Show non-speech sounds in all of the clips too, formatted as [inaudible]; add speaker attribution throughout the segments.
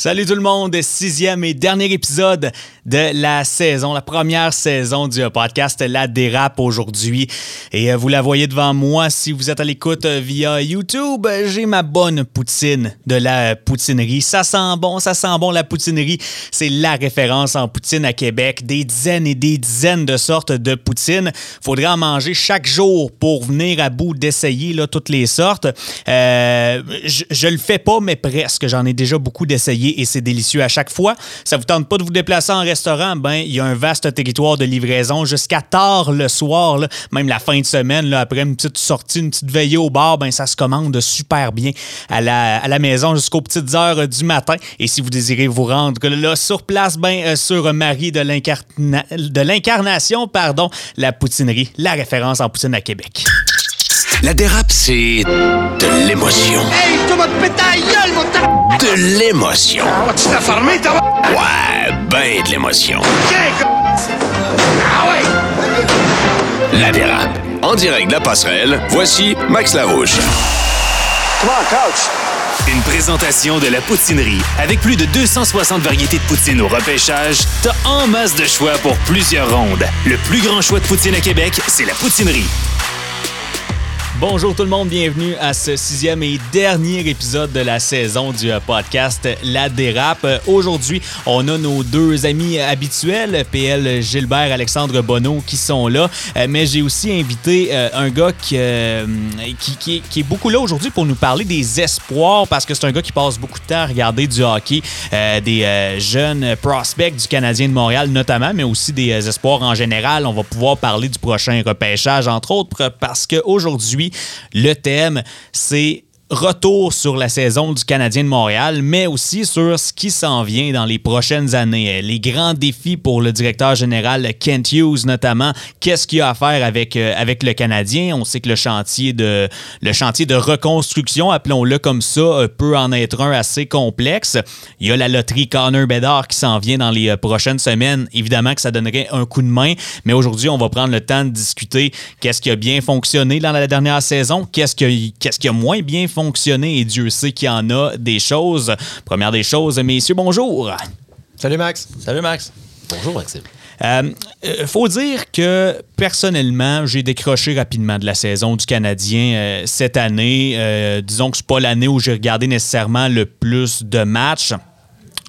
Speaker 1: Salut tout le monde, sixième et dernier épisode de la saison, la première saison du podcast La Dérape aujourd'hui. Et euh, vous la voyez devant moi si vous êtes à l'écoute euh, via YouTube. J'ai ma bonne poutine de la poutinerie. Ça sent bon, ça sent bon la poutinerie. C'est la référence en poutine à Québec. Des dizaines et des dizaines de sortes de poutine. Faudrait en manger chaque jour pour venir à bout d'essayer toutes les sortes. Euh, je, je le fais pas, mais presque. J'en ai déjà beaucoup d'essayés et c'est délicieux à chaque fois. Ça vous tente pas de vous déplacer en restaurant, ben il y a un vaste territoire de livraison jusqu'à tard le soir, même la fin de semaine, après une petite sortie, une petite veillée au bar, ben ça se commande super bien à la, à la maison jusqu'aux petites heures du matin. Et si vous désirez vous rendre là, sur place, ben euh, sur Marie de l'incarnation, pardon, la poutinerie, la référence en poutine à Québec.
Speaker 2: La dérape, c'est de l'émotion.
Speaker 3: Hey, comment te pète ta gueule, mon ta...
Speaker 2: De l'émotion.
Speaker 3: Ah?
Speaker 2: Ouais, ben de l'émotion.
Speaker 3: Ah ouais?
Speaker 2: La dérape. En direct de la passerelle, voici Max Larouche.
Speaker 3: Come on, coach.
Speaker 4: Une présentation de la poutinerie. Avec plus de 260 variétés de poutine au repêchage, t'as en masse de choix pour plusieurs rondes. Le plus grand choix de poutine à Québec, c'est la poutinerie.
Speaker 1: Bonjour tout le monde, bienvenue à ce sixième et dernier épisode de la saison du euh, podcast La Dérape. Euh, Aujourd'hui, on a nos deux amis habituels, PL Gilbert, Alexandre Bonneau, qui sont là. Euh, Mais j'ai aussi invité euh, un gars qui, euh, qui, est- beaucoup là aujourd'hui pour nous parler des espoirs, parce que c'est un gars qui passe beaucoup de temps à regarder du hockey, euh, des euh, jeunes prospects du Canadien de Montréal notamment, mais aussi des euh, espoirs en général. On va pouvoir parler du prochain repêchage, entre autres, parce qu'aujourd'hui, le thème, c'est retour sur la saison du Canadien de Montréal, mais aussi sur ce qui s'en vient dans les prochaines années. Euh, Les grands défis pour le directeur général Kent Hughes notamment. Qu'est-ce qu'il y a à faire avec, euh, avec le Canadien? On sait que le chantier de, le chantier de reconstruction, appelons-le comme ça, euh, peut en être un assez complexe. Il y a la loterie Connor Bedard qui s'en vient dans les prochaines semaines. Évidemment que ça donnerait un coup de main, mais aujourd'hui, on va prendre le temps de discuter qu'est-ce qui a bien fonctionné dans la dernière saison, qu'est-ce qui, qu'est-ce qui a moins bien fonctionné, et Dieu sait qu'il y en a des choses. Première des choses, messieurs, bonjour.
Speaker 5: Salut Max.
Speaker 1: Salut Max.
Speaker 5: Bonjour Maxime.
Speaker 1: Euh, euh, faut dire que personnellement, j'ai décroché rapidement de la saison du Canadien euh, cette année. Euh, disons que c'est pas l'année où j'ai regardé nécessairement le plus de matchs.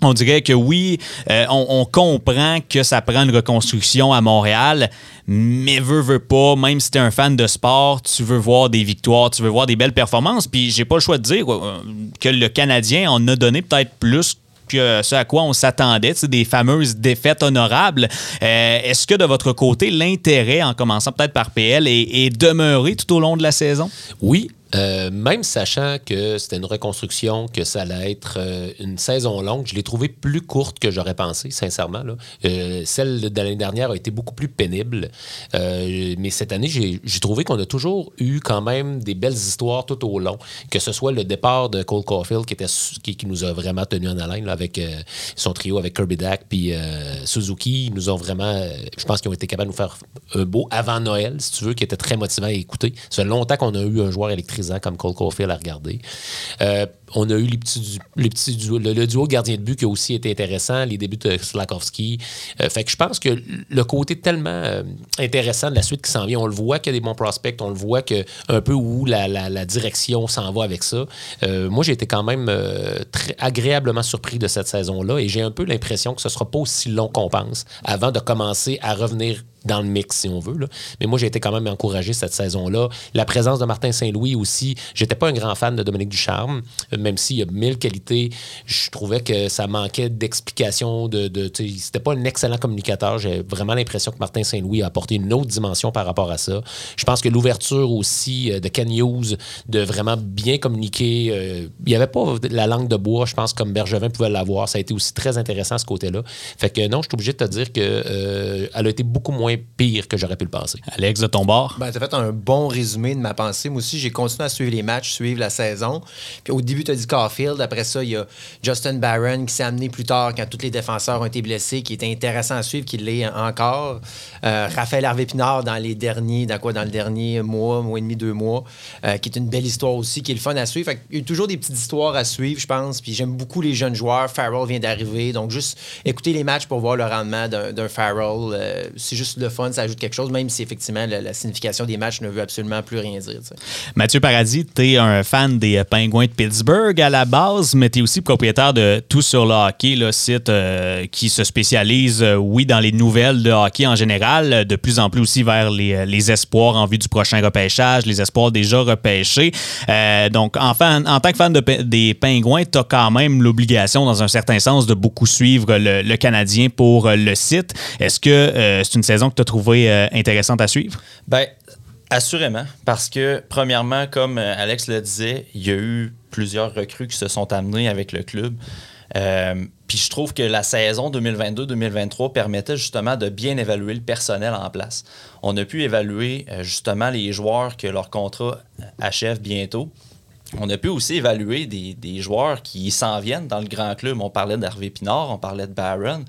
Speaker 1: On dirait que oui, euh, on, comprend que ça prend une reconstruction à Montréal, mais veut, veut pas, même si t'es un fan de sport, tu veux voir des victoires, tu veux voir des belles performances. Puis j'ai pas le choix de dire euh, que le Canadien en a donné peut-être plus que ce à quoi on s'attendait, tu des fameuses défaites honorables. Euh, Est-ce que de votre côté, l'intérêt, en commençant peut-être par PL, est demeuré tout au long de la saison?
Speaker 5: Oui, euh, même sachant que c'était une reconstruction, que ça allait être euh, une saison longue, je l'ai trouvé plus courte que j'aurais pensé, sincèrement. Euh, celle de l'année dernière a été beaucoup plus pénible. Mais cette année, j'ai trouvé qu'on a toujours eu quand même des belles histoires tout au long. Que ce soit le départ de Cole Caulfield qui, nous a vraiment tenu en haleine avec son trio, avec Kirby Dack puis Suzuki. Ils nous ont vraiment, je pense qu'ils ont été capables de nous faire un beau avant Noël, si tu veux, qui était très motivant à écouter. Ça longtemps qu'on a eu un joueur comme Cole Caulfield à regarder. Euh, on a eu les petits, les petits le, duo gardien de but qui a aussi été intéressant, les débuts de Slakowski. Euh, fait que je pense que le côté tellement euh, intéressant de la suite qui s'en vient, on le voit qu'il y a des bons prospects, on le voit que un peu où la, direction s'en va avec ça. Euh, moi, j'ai été quand même très agréablement surpris de cette saison-là et j'ai un peu l'impression que ce sera pas aussi long qu'on pense avant de commencer à revenir dans le mix, si on veut. Mais moi, j'ai été quand même encouragé cette saison-là. La présence de Martin Saint-Louis aussi. J'étais pas un grand fan de Dominique Ducharme, même s'il y a mille qualités. Je trouvais que ça manquait d'explication. De, C'était pas un excellent communicateur. J'ai vraiment l'impression que Martin Saint-Louis a apporté une autre dimension par rapport à ça. Je pense que l'ouverture aussi euh, de Ken Hughes, de vraiment bien communiquer. euh, il n'y avait pas la langue de bois, je pense, comme Bergevin pouvait l'avoir. Ça a été aussi très intéressant ce côté-là. Fait que non, je suis obligé de te dire que euh, elle a été beaucoup moins pire que j'aurais pu le penser.
Speaker 1: Alex, de ton bord?
Speaker 6: Ben, tu as fait un bon résumé de ma pensée. Moi aussi, j'ai continué à suivre les matchs, suivre la saison. Puis au début, as. Après ça, il y a Justin Barron qui s'est amené plus tard quand tous les défenseurs ont été blessés, qui était intéressant à suivre, qui l'est encore. Euh, Raphaël Harvey-Pinard dans les derniers, dans quoi, le dernier mois, mois et demi, deux mois, euh, qui est une belle histoire aussi, qui est le fun à suivre. Fait il y a toujours des petites histoires à suivre, je pense. Puis j'aime beaucoup les jeunes joueurs. Farrell vient d'arriver. Donc, juste écouter les matchs pour voir le rendement d'un Farrell, euh, c'est juste le fun, ça ajoute quelque chose, même si effectivement la, signification des matchs ne veut absolument plus rien dire.
Speaker 1: Mathieu Paradis, tu es un fan des Pingouins de Pittsburgh à la base, mais tu es aussi propriétaire de Tout sur le hockey, le site euh, qui se spécialise, euh, oui, dans les nouvelles de hockey en général, de plus en plus aussi vers les, euh, les espoirs en vue du prochain repêchage, les espoirs déjà repêchés. Donc, en, fan- en tant que fan de des Pingouins, tu as quand même l'obligation, dans un certain sens, de beaucoup suivre le, le Canadien pour le site. Est-ce que c'est une saison que tu as trouvée intéressante à suivre?
Speaker 7: Ben, assurément, parce que, premièrement, comme euh, Alex le disait, il y a eu plusieurs recrues qui se sont amenées avec le club. Euh, Puis je trouve que la saison 2022-2023 permettait justement de bien évaluer le personnel en place. On a pu évaluer euh, justement les joueurs que leur contrat achève bientôt. On a pu aussi évaluer des, des joueurs qui s'en viennent dans le grand club. On parlait d'Hervé Pinard, on parlait de Barron.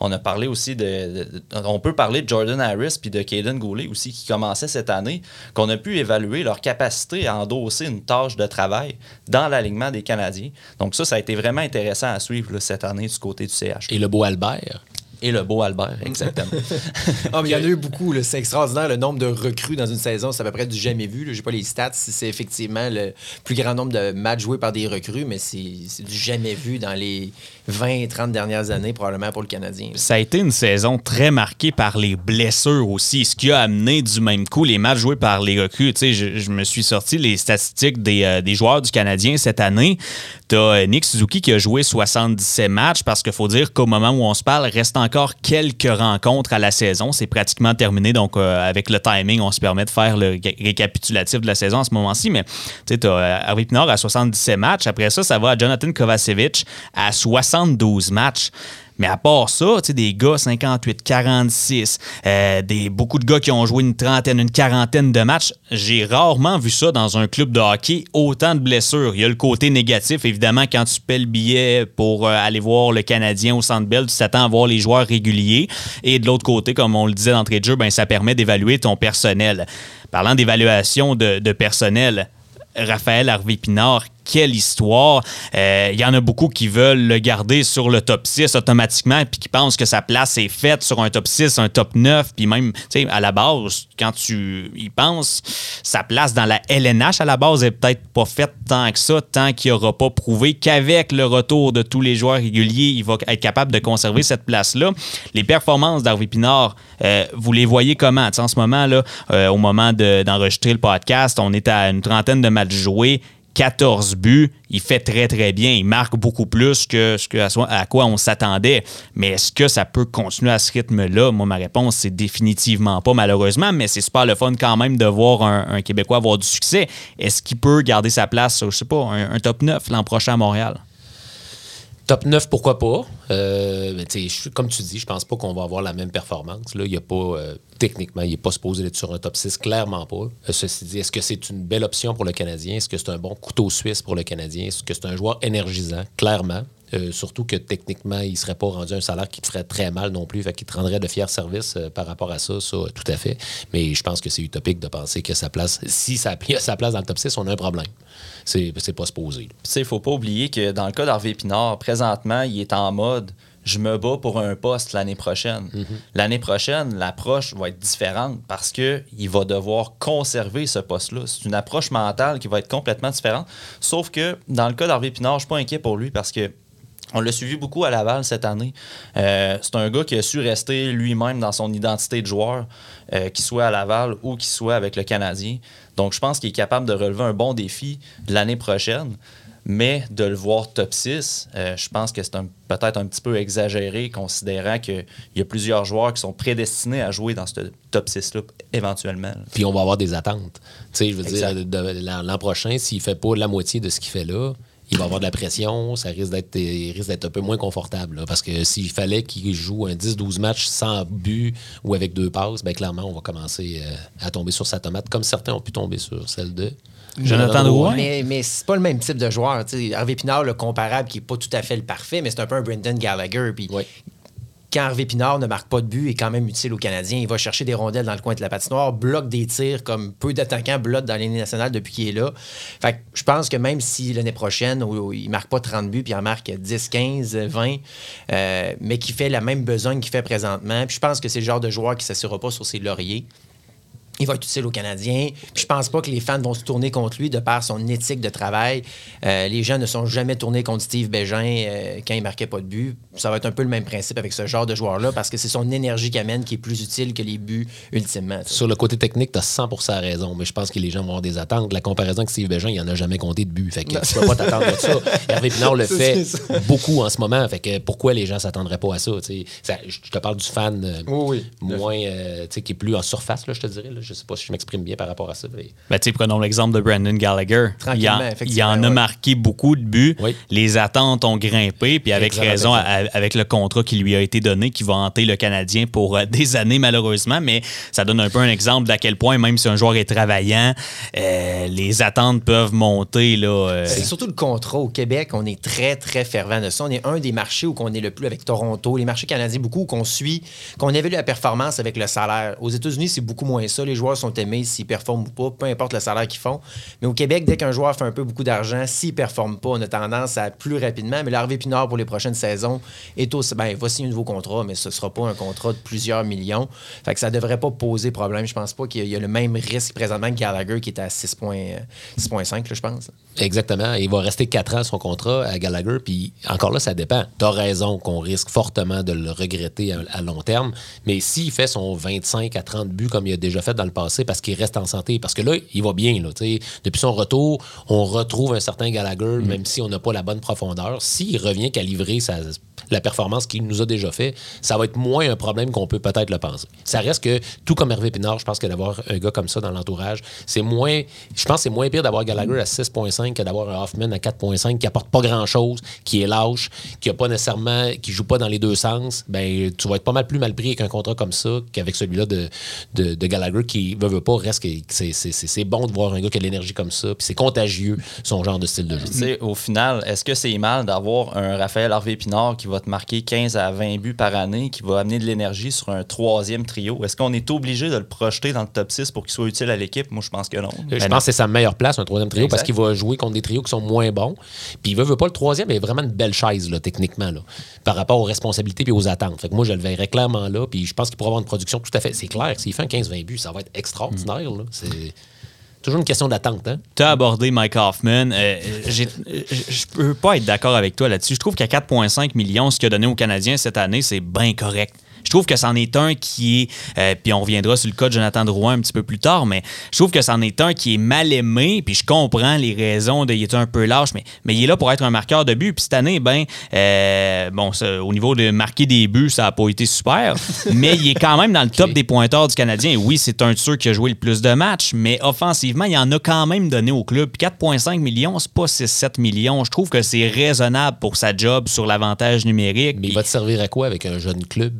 Speaker 7: On a parlé aussi de, On peut parler de Jordan Harris puis de Caden Goulet aussi qui commençaient cette année, qu'on a pu évaluer leur capacité à endosser une tâche de travail dans l'alignement des Canadiens. Donc, ça, ça a été vraiment intéressant à suivre cette année du côté du CH.
Speaker 5: Et le beau Albert.
Speaker 7: Et le beau Albert, exactement. [laughs]
Speaker 6: Ah, mais il y en a eu beaucoup. là. C'est extraordinaire le nombre de recrues dans une saison. C'est à peu près du jamais vu. Je n'ai pas les stats si c'est effectivement le plus grand nombre de matchs joués par des recrues, mais c'est c'est du jamais vu dans les 20-30 dernières années, probablement pour le Canadien.
Speaker 1: Ça a été une saison très marquée par les blessures aussi, ce qui a amené du même coup les matchs joués par les recrues. Tu sais, je, je me suis sorti les statistiques des, euh, des joueurs du Canadien cette année. Tu as Nick Suzuki qui a joué 77 matchs parce qu'il faut dire qu'au moment où on se parle, reste encore quelques rencontres à la saison. C'est pratiquement terminé, donc euh, avec le timing, on se permet de faire le ré- récapitulatif de la saison à ce moment-ci. Mais tu as Harvey Pinard à 77 matchs. Après ça, ça va à Jonathan Kovacevic à 72 matchs. Mais à part ça, des gars 58, 46, euh, des, beaucoup de gars qui ont joué une trentaine, une quarantaine de matchs, j'ai rarement vu ça dans un club de hockey, autant de blessures. Il y a le côté négatif, évidemment, quand tu paies le billet pour euh, aller voir le Canadien au Centre Bell, tu t'attends à voir les joueurs réguliers. Et de l'autre côté, comme on le disait d'entrée de jeu, ben, ça permet d'évaluer ton personnel. Parlant d'évaluation de, de personnel, Raphaël Harvey-Pinard, quelle histoire. Euh, Il y en a beaucoup qui veulent le garder sur le top 6 automatiquement, puis qui pensent que sa place est faite sur un top 6, un top 9, puis même, tu sais, à la base, quand tu y penses, sa place dans la LNH à la base est peut-être pas faite tant que ça, tant qu'il n'aura pas prouvé qu'avec le retour de tous les joueurs réguliers, il va être capable de conserver cette place-là. Les performances d'Harvey Pinard, euh, vous les voyez comment? Tu sais, en ce moment, euh, au moment de- d'enregistrer le podcast, on est à une trentaine de matchs joués. 14 buts, il fait très très bien, il marque beaucoup plus que ce à, quoi on s'attendait. Mais est-ce que ça peut continuer à ce rythme-là? Moi, ma réponse, c'est définitivement pas, malheureusement, mais c'est super le fun quand même de voir un, un Québécois avoir du succès. Est-ce qu'il peut garder sa place, je sais pas, un, un top 9 l'an prochain à Montréal?
Speaker 5: Top 9, pourquoi pas? Euh, comme tu dis, je pense pas qu'on va avoir la même performance. Là, il y a pas, euh, techniquement, il n'est pas supposé être sur un top 6, clairement pas. Euh, ceci dit, est-ce que c'est une belle option pour le Canadien? Est-ce que c'est un bon couteau suisse pour le Canadien? Est-ce que c'est un joueur énergisant? Clairement. Euh, surtout que techniquement, il ne serait pas rendu un salaire qui te ferait très mal non plus, fait qu'il te rendrait de fiers services euh, par rapport à ça, ça, tout à fait. Mais je pense que c'est utopique de penser que sa place, si ça [laughs] a sa place dans le top 6, on a un problème. C'est c'est pas supposé.
Speaker 7: Tu sais, il faut pas oublier que dans le cas d'Harvey Pinard, présentement, il est en mode je me bats pour un poste l'année prochaine. L'année prochaine, l'approche va être différente parce que il va devoir conserver ce poste-là. C'est une approche mentale qui va être complètement différente. Sauf que dans le cas d'Harvey Pinard, je suis pas inquiet pour lui parce que on l'a suivi beaucoup à Laval cette année. Euh, c'est un gars qui a su rester lui-même dans son identité de joueur, euh, qu'il soit à Laval ou qu'il soit avec le Canadien. Donc, je pense qu'il est capable de relever un bon défi l'année prochaine. Mais de le voir top 6, euh, je pense que c'est un- peut-être un petit peu exagéré, considérant qu'il y a plusieurs joueurs qui sont prédestinés à jouer dans ce top 6-là éventuellement.
Speaker 5: Puis on va avoir des attentes. Tu sais, je veux
Speaker 7: Exact.
Speaker 5: dire, l'an l'an prochain, s'il fait pas la moitié de ce qu'il fait là, il va avoir de la pression, ça risque d'être il risque d'être un peu moins confortable. là, parce que s'il fallait qu'il joue un 10-12 matchs sans but ou avec deux passes, ben clairement, on va commencer euh, à tomber sur sa tomate, comme certains ont pu tomber sur celle de
Speaker 1: Jonathan Drouin.
Speaker 6: Mais, mais c'est pas le même type de joueur. Harvey Pinard, le comparable, qui est pas tout à fait le parfait, mais c'est un peu un Brendan Gallagher. Puis
Speaker 5: Oui.
Speaker 6: Quand Harvey Pinard ne marque pas de but, est quand même utile aux Canadiens. Il va chercher des rondelles dans le coin de la patinoire, bloque des tirs comme peu d'attaquants bloquent dans l'année nationale depuis qu'il est là. Fait je pense que même si l'année prochaine, où il marque pas 30 buts, puis il en marque 10, 15, 20, euh, mais qui fait la même besogne qu'il fait présentement, je pense que c'est le genre de joueur qui ne s'assurera pas sur ses lauriers. Il va être utile aux Canadiens. Puis je pense pas que les fans vont se tourner contre lui de par son éthique de travail. Euh, les gens ne sont jamais tournés contre Steve Bégin euh, quand il marquait pas de but. Ça va être un peu le même principe avec ce genre de joueur-là parce que c'est son énergie qu'il amène qui est plus utile que les buts ultimement.
Speaker 5: Sur le côté technique, tu as 100 raison, mais je pense que les gens vont avoir des attentes. La comparaison avec Steve Bégin, il en a jamais compté de but. Fait que [laughs] tu peux pas t'attendre à ça. Hervé Pinard le [laughs] fait beaucoup en ce moment. Fait que pourquoi les gens s'attendraient pas à ça? Ça, Je te parle du fan euh,
Speaker 6: Oui, oui.
Speaker 5: moins, qui est plus en surface, là, je te dirais. Là. Je sais pas si je m'exprime bien par rapport à ça. mais-
Speaker 1: Ben, prenons l'exemple de Brandon Gallagher. Il, en, il en a
Speaker 6: ouais.
Speaker 1: marqué beaucoup de buts.
Speaker 5: Oui.
Speaker 1: Les attentes ont grimpé, puis avec
Speaker 5: Exactement.
Speaker 1: raison, avec le contrat qui lui a été donné, qui va hanter le Canadien pour euh, [laughs] des années, malheureusement. Mais ça donne un peu un exemple d'à quel point, même si un joueur est travaillant, euh, les attentes peuvent monter. Là, euh,
Speaker 6: C'est surtout le contrat. Au Québec, on est très, très fervent de ça. On est un des marchés où on est le plus avec Toronto, les marchés canadiens beaucoup, où qu'on suit, qu'on évalue la performance avec le salaire. Aux États-Unis, c'est beaucoup moins ça. Les joueurs sont aimés s'ils performent ou pas, peu importe le salaire qu'ils font. Mais au Québec, dès qu'un joueur fait un peu beaucoup d'argent, s'il ne performe pas, on a tendance à plus rapidement. Mais l'Harvey Pinard pour les prochaines saisons est aussi. Ben, il va signer un nouveau contrat, mais ce ne sera pas un contrat de plusieurs millions. Fait ça ne devrait pas poser problème. Je pense pas qu'il y y a le même risque présentement que Gallagher qui est à 6 points- euh, 6,5, là, je pense.
Speaker 5: Exactement. Il va rester 4 ans son contrat à Gallagher. Puis encore là, ça dépend. Tu as raison qu'on risque fortement de le regretter à, à long terme. Mais s'il fait son 25 à 30 buts comme il a déjà fait dans le passé parce qu'il reste en santé, parce que là, il va bien. Là. Depuis son retour, on retrouve un certain Gallagher, même si on n'a pas la bonne profondeur. S'il revient qu'à livrer sa, la performance qu'il nous a déjà fait, ça va être moins un problème qu'on peut peut-être le penser. Ça reste que, tout comme Hervé Pinard, je pense que d'avoir un gars comme ça dans l'entourage, c'est moins. Je pense c'est moins pire d'avoir Gallagher à 6,5 que d'avoir un Hoffman à 4,5 qui apporte pas grand-chose, qui est lâche, qui a pas nécessairement. qui joue pas dans les deux sens. Ben, tu vas être pas mal plus mal pris avec un contrat comme ça qu'avec celui-là de, de, Gallagher qui veut, veut pas, reste c'est- bon de voir un gars qui a de l'énergie comme ça, puis c'est contagieux, son genre de style de jeu.
Speaker 7: Tu sais, au final, est-ce que c'est mal d'avoir un Raphaël Harvey Pinard qui va te marquer 15 à 20 buts par année, qui va amener de l'énergie sur un troisième trio? Est-ce qu'on est obligé de le projeter dans le top 6 pour qu'il soit utile à l'équipe? Moi, je pense que non.
Speaker 5: Je
Speaker 7: Mais
Speaker 5: pense que c'est sa meilleure place, un troisième trio, parce qu'il va jouer contre des trios qui sont moins bons. Puis il veut, veut pas le troisième, mais vraiment une belle chaise, là, techniquement, là, par rapport aux responsabilités et aux attentes. Fait que moi, je le verrais clairement là. Puis je pense qu'il pourra avoir une production tout à fait. C'est clair, s'il fait un 15-20 buts, ça va être extraordinaire. là. C'est toujours une question d'attente. Hein?
Speaker 1: Tu as abordé Mike Hoffman. Euh, j'ai- euh, Je peux pas être d'accord avec toi là-dessus. Je trouve qu'à 4,5 millions, ce qu'il a donné aux Canadiens cette année, c'est bien correct. Je trouve que c'en est un qui est, euh, puis on reviendra sur le cas de Jonathan Drouin un petit peu plus tard, mais je trouve que c'en est un qui est mal aimé, puis je comprends les raisons de il est un peu lâche, mais, mais il est là pour être un marqueur de but. Puis cette année, ben, euh, bon, ça, au niveau de marquer des buts, ça n'a pas été super, [laughs] mais il est quand même dans le top des pointeurs du Canadien. Et oui, c'est un de ceux qui a joué le plus de matchs, mais offensivement, il en a quand même donné au club. Puis 4,5 millions, c'est pas 6-7 millions. Je trouve que c'est raisonnable pour sa job sur l'avantage numérique.
Speaker 5: Mais il va te servir à quoi avec un jeune club?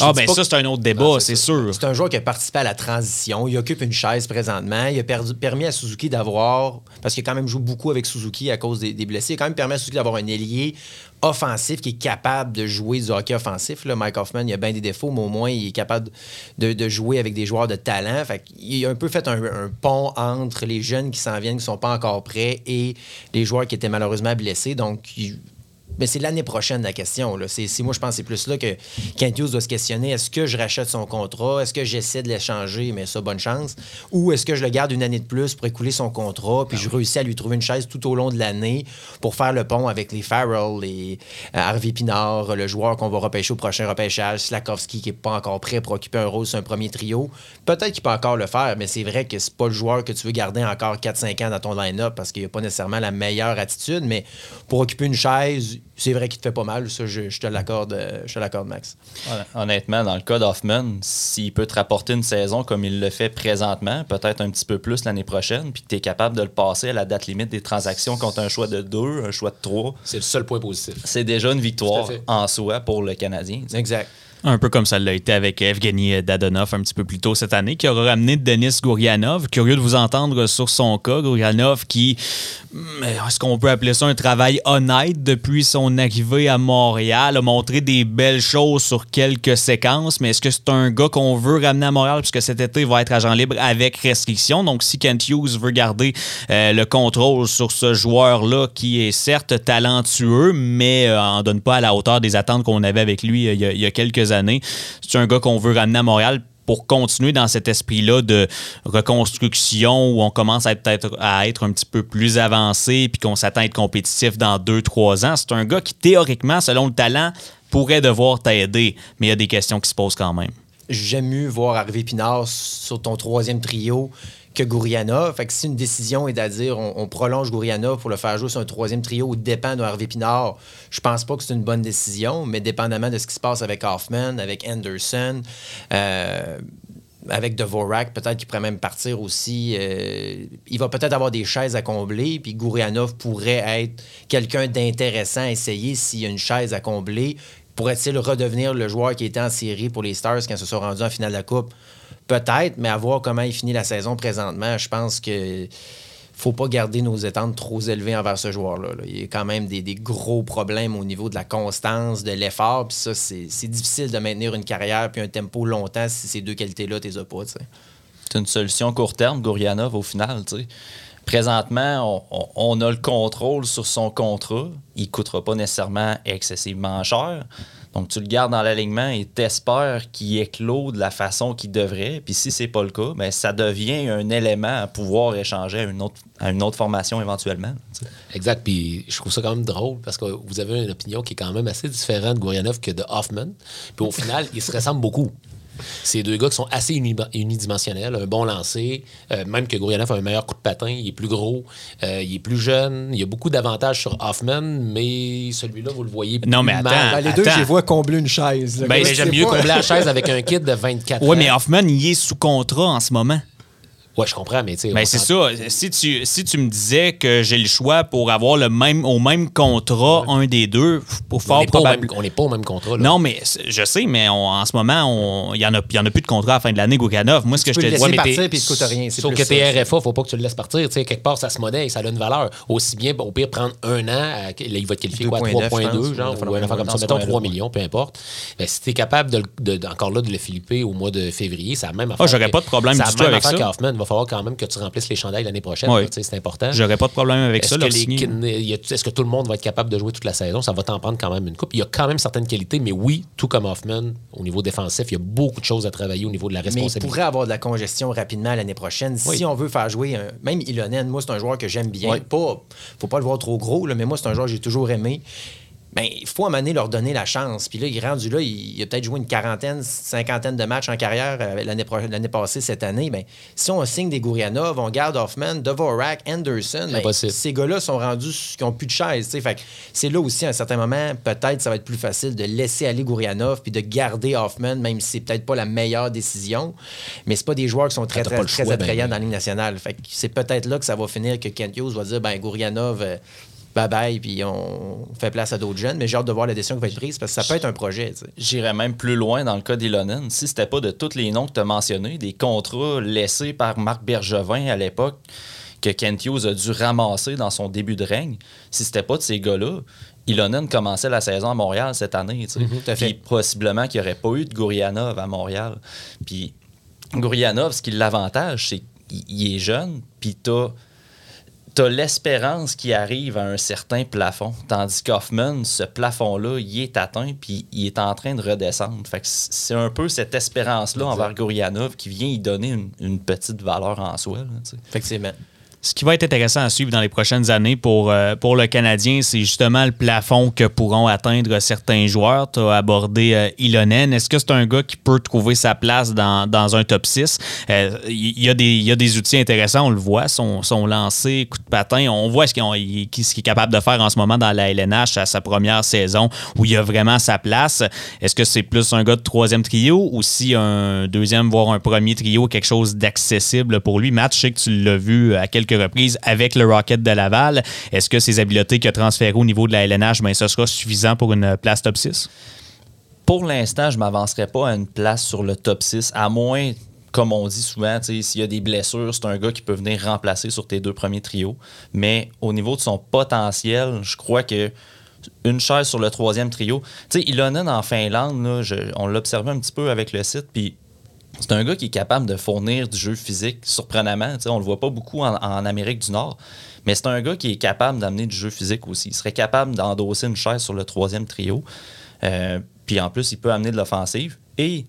Speaker 1: Ah, ben ça, c'est un autre débat, c'est sûr.
Speaker 6: C'est un joueur qui a participé à la transition. Il occupe une chaise présentement. Il a perdu- permis à Suzuki d'avoir, parce qu'il quand même joué beaucoup avec Suzuki à cause des, des blessés, il a quand même permis à Suzuki d'avoir un ailier offensif qui est capable de jouer du hockey offensif. Là, Mike Hoffman, il a bien des défauts, mais au moins, il est capable de, de jouer avec des joueurs de talent. Fait il a un peu fait un, un pont entre les jeunes qui s'en viennent, qui sont pas encore prêts, et les joueurs qui étaient malheureusement blessés. Donc, il- mais c'est l'année prochaine la question. Là. C'est, c'est- moi, je pense que c'est plus là que Kent Hughes doit se questionner est-ce que je rachète son contrat? Est-ce que j'essaie de l'échanger? Mais ça, bonne chance. Ou est-ce que je le garde une année de plus pour écouler son contrat Puis je réussis à lui trouver une chaise tout au long de l'année pour faire le pont avec les Farrell, les euh, Harvey Pinard, le joueur qu'on va repêcher au prochain repêchage, Slakowski qui n'est pas encore prêt pour occuper un rôle sur un premier trio. Peut-être qu'il peut encore le faire, mais c'est vrai que c'est pas le joueur que tu veux garder encore 4-5 ans dans ton line-up parce qu'il n'a pas nécessairement la meilleure attitude. Mais pour occuper une chaise, c'est vrai qu'il te fait pas mal. Ça, je, je te l'accorde, euh, je te l'accorde, Max.
Speaker 7: Hon- Honnêtement, dans le cas d'Hoffman, s'il peut te rapporter une saison comme il le fait présentement, peut-être un petit peu plus l'année prochaine, puis que tu es capable de le passer à la date limite des transactions contre un choix de 2, un choix de 3,
Speaker 5: C'est le seul point positif.
Speaker 7: c'est déjà une victoire en soi pour le Canadien.
Speaker 6: Exact.
Speaker 1: Un peu comme ça l'a été avec Evgeny Dadonov un petit peu plus tôt cette année, qui aura ramené Denis Gourianov. Curieux de vous entendre sur son cas. Gourianov qui, est-ce qu'on peut appeler ça un travail honnête depuis son arrivée à Montréal, a montré des belles choses sur quelques séquences, mais est-ce que c'est un gars qu'on veut ramener à Montréal puisque cet été il va être agent libre avec restriction? Donc si Kent Hughes veut garder euh, le contrôle sur ce joueur-là qui est certes talentueux, mais en donne pas à la hauteur des attentes qu'on avait avec lui il y a, il y a quelques années, c'est un gars qu'on veut ramener à Montréal pour continuer dans cet esprit-là de reconstruction où on commence à être, à être un petit peu plus avancé puis qu'on s'attend à être compétitif dans 2-3 ans. C'est un gars qui, théoriquement, selon le talent, pourrait devoir t'aider, mais il y a des questions qui se posent quand même.
Speaker 6: J'aime mieux voir arriver Pinard sur ton troisième trio que Gourianov. Fait que si une décision est à dire on, prolonge Gourianov pour le faire jouer sur un troisième trio ou dépend de Harvey Pinard, je pense pas que c'est une bonne décision, mais dépendamment de ce qui se passe avec Hoffman, avec Anderson, euh, avec Dvorak, peut-être qu'il pourrait même partir aussi. Euh, il va peut-être avoir des chaises à combler, puis Gourianov pourrait être quelqu'un d'intéressant à essayer s'il y a une chaise à combler. Pourrait-il redevenir le joueur qui était en série pour les Stars quand ils se sont rendus en finale de la Coupe? Peut-être, mais à voir comment il finit la saison présentement, je pense que faut pas garder nos attentes trop élevées envers ce joueur-là. Il y a quand même des, gros problèmes au niveau de la constance, de l'effort. Puis ça, c'est difficile de maintenir une carrière puis un tempo longtemps si ces deux qualités-là, tu les as pas.
Speaker 7: C'est une solution court terme, Gourianov, au final. Présentement, on, a le contrôle sur son contrat. Il ne coûtera pas nécessairement excessivement cher. Donc, tu le gardes dans l'alignement et t'espères qu'il éclot de la façon qu'il devrait. Puis si c'est pas le cas, ben, ça devient un élément à pouvoir échanger à une autre, à une autre formation éventuellement.
Speaker 5: Exact. Puis je trouve ça quand même drôle parce que vous avez une opinion qui est quand même assez différente de Gourianov que de Hoffman. Puis au final, ils se ressemblent beaucoup. C'est deux gars qui sont assez unidimensionnels, un bon lancer, euh, même que Gourianov a un meilleur coup de patin, il est plus gros, euh, il est plus jeune, il y a beaucoup d'avantages sur Hoffman, mais celui-là, vous le voyez
Speaker 1: non, mais
Speaker 5: attends,
Speaker 1: ben,
Speaker 8: les deux, je les vois combler une chaise.
Speaker 5: Ben, j'aime mieux combler la chaise avec [laughs] un kit de 24 ans.
Speaker 1: Oui, mais Hoffman, il est sous contrat en ce moment.
Speaker 5: Ouais, je comprends, mais tu sais.
Speaker 1: Ben, c'est ça. Si tu, si tu me disais que j'ai le choix pour avoir le même, au même contrat, un des deux, pour fort
Speaker 5: probablement. On n'est pas au même contrat. Là.
Speaker 1: Non, mais je sais, mais en ce moment, il n'y en, a, y en a plus de contrat à la fin de l'année, Gokanov. Moi, ce que je te
Speaker 6: dis. Ouais, partir puis il coûte rien.
Speaker 5: Sauf que t'es RFA, faut pas que tu le laisses partir. Tu sais, quelque part, ça se monnaie et ça a une valeur. Aussi bien, au pire, prendre un an, il va te qualifier quoi, 3,2, genre, ou un affaire comme ça, mettons 3 millions, peu importe. Ben, si tu es capable, de, encore là, de le flipper au mois de février, ça a même affaire.
Speaker 1: Ah, j'aurais pas de problème du tout avec ça.
Speaker 5: Il va falloir quand même que tu remplisse les chandails l'année prochaine. C'est important.
Speaker 1: J'aurais pas de problème avec ça.
Speaker 5: Est-ce que tout le monde va être capable de jouer toute la saison? Ça va t'en prendre quand même une coupe. Il y a quand même certaines qualités, mais oui, tout comme Hoffman, au niveau défensif, il y a beaucoup de choses à travailler au niveau de la responsabilité.
Speaker 6: Mais il pourrait avoir de la congestion rapidement l'année prochaine. Si on veut faire jouer, même Ilonen, moi, c'est un joueur que j'aime bien. Pas, faut pas le voir trop gros, mais moi, c'est un joueur que j'ai toujours aimé ben, il faut donné leur donner la chance. Puis là, il est rendu là, il, a peut-être joué une quarantaine, cinquantaine de matchs en carrière euh, l'année, passée, cette année. Ben, si on signe des Gourianov, on garde Hoffman, Dvorak, Anderson, ben, ces gars-là sont rendus qui n'ont plus de chaise. Fait c'est là aussi, à un certain moment, peut-être ça va être plus facile de laisser aller Gourianov puis de garder Hoffman, même si c'est peut-être pas la meilleure décision. Mais c'est pas des joueurs qui sont très, très, très, attrayants ben dans la Ligue nationale. Fait c'est peut-être là que ça va finir que Kent Hughes va dire ben Gourianov, euh, bye bye, puis on fait place à d'autres jeunes. Mais j'ai hâte de voir la décision qui va être prise parce que ça peut être un projet.
Speaker 7: J'irais même plus loin dans le cas d'Ilonen. Si c'était pas de tous les noms que tu as mentionnés, des contrats laissés par Marc Bergevin à l'époque que Kent Hughes a dû ramasser dans son début de règne, si c'était pas de ces gars-là, Ilonen commençait la saison à Montréal cette année. Mm-hmm, puis possiblement qu'il n'y aurait pas eu de Gourianov à Montréal. Puis Gourianov, ce qui l'avantage, c'est qu'il est jeune, puis tu tu as l'espérance qui arrive à un certain plafond. Tandis qu'Hoffman, ce plafond-là, il est atteint, puis il est en train de redescendre. Fait c'est un peu cette espérance-là envers Gourianov qui vient y donner une, petite valeur en soi. Là,
Speaker 6: Effectivement.
Speaker 1: Ce qui va être intéressant à suivre dans les prochaines années pour, euh, pour le Canadien, c'est justement le plafond que pourront atteindre certains joueurs. Tu as abordé euh, Ilonen. Est-ce que c'est un gars qui peut trouver sa place dans, dans un top 6? Euh, il y, a des, y a des outils intéressants, on le voit. Son, son lancer, coup de patin, on voit ce qu'il est capable de faire en ce moment dans la LNH à sa première saison où il a vraiment sa place. Est-ce que c'est plus un gars de troisième trio ou si un deuxième, voire un premier trio, quelque chose d'accessible pour lui? Matt, je sais que tu l'as vu à quelques reprises avec le Rocket de Laval. Est-ce que ces habiletés qu'il a transférées au niveau de la LNH, ben, ce sera suffisant pour une place top 6?
Speaker 7: pour l'instant, je ne m'avancerai pas à une place sur le top 6, à moins, comme on dit souvent, s'il y a des blessures, c'est un gars qui peut venir remplacer sur tes deux premiers trios. Mais au niveau de son potentiel, je crois que une chaise sur le troisième trio. Tu sais, Ilonen en Finlande, là, je- on l'observait un petit peu avec le site, puis c'est un gars qui est capable de fournir du jeu physique surprenamment. Tu sais, on le voit pas beaucoup en, Amérique du Nord, mais c'est un gars qui est capable d'amener du jeu physique aussi. Il serait capable d'endosser une chaise sur le troisième trio. Euh, puis en plus, il peut amener de l'offensive. Et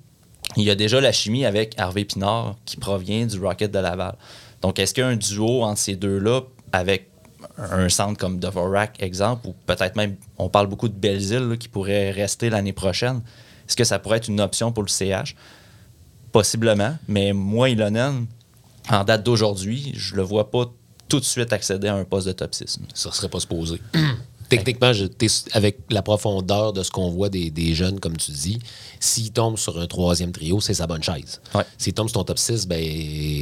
Speaker 7: il y a déjà la chimie avec Harvey Pinard qui provient du Rocket de Laval. Donc, est-ce qu'il y a un duo entre ces deux-là avec un centre comme Dvorak, exemple, ou peut-être même, on parle beaucoup de Belzile qui pourrait rester l'année prochaine? Est-ce que ça pourrait être une option pour le CH? Possiblement, mais moi, Ilonen, en date d'aujourd'hui, je le vois pas tout de suite accéder à un poste de top 6.
Speaker 5: Ça serait pas supposé. [clears throat] Techniquement, je- avec la profondeur de ce qu'on voit des, des jeunes, comme tu dis, s'il tombe sur un troisième trio, c'est sa bonne chaise.
Speaker 7: Ouais.
Speaker 5: S'il tombe sur ton top 6, ben,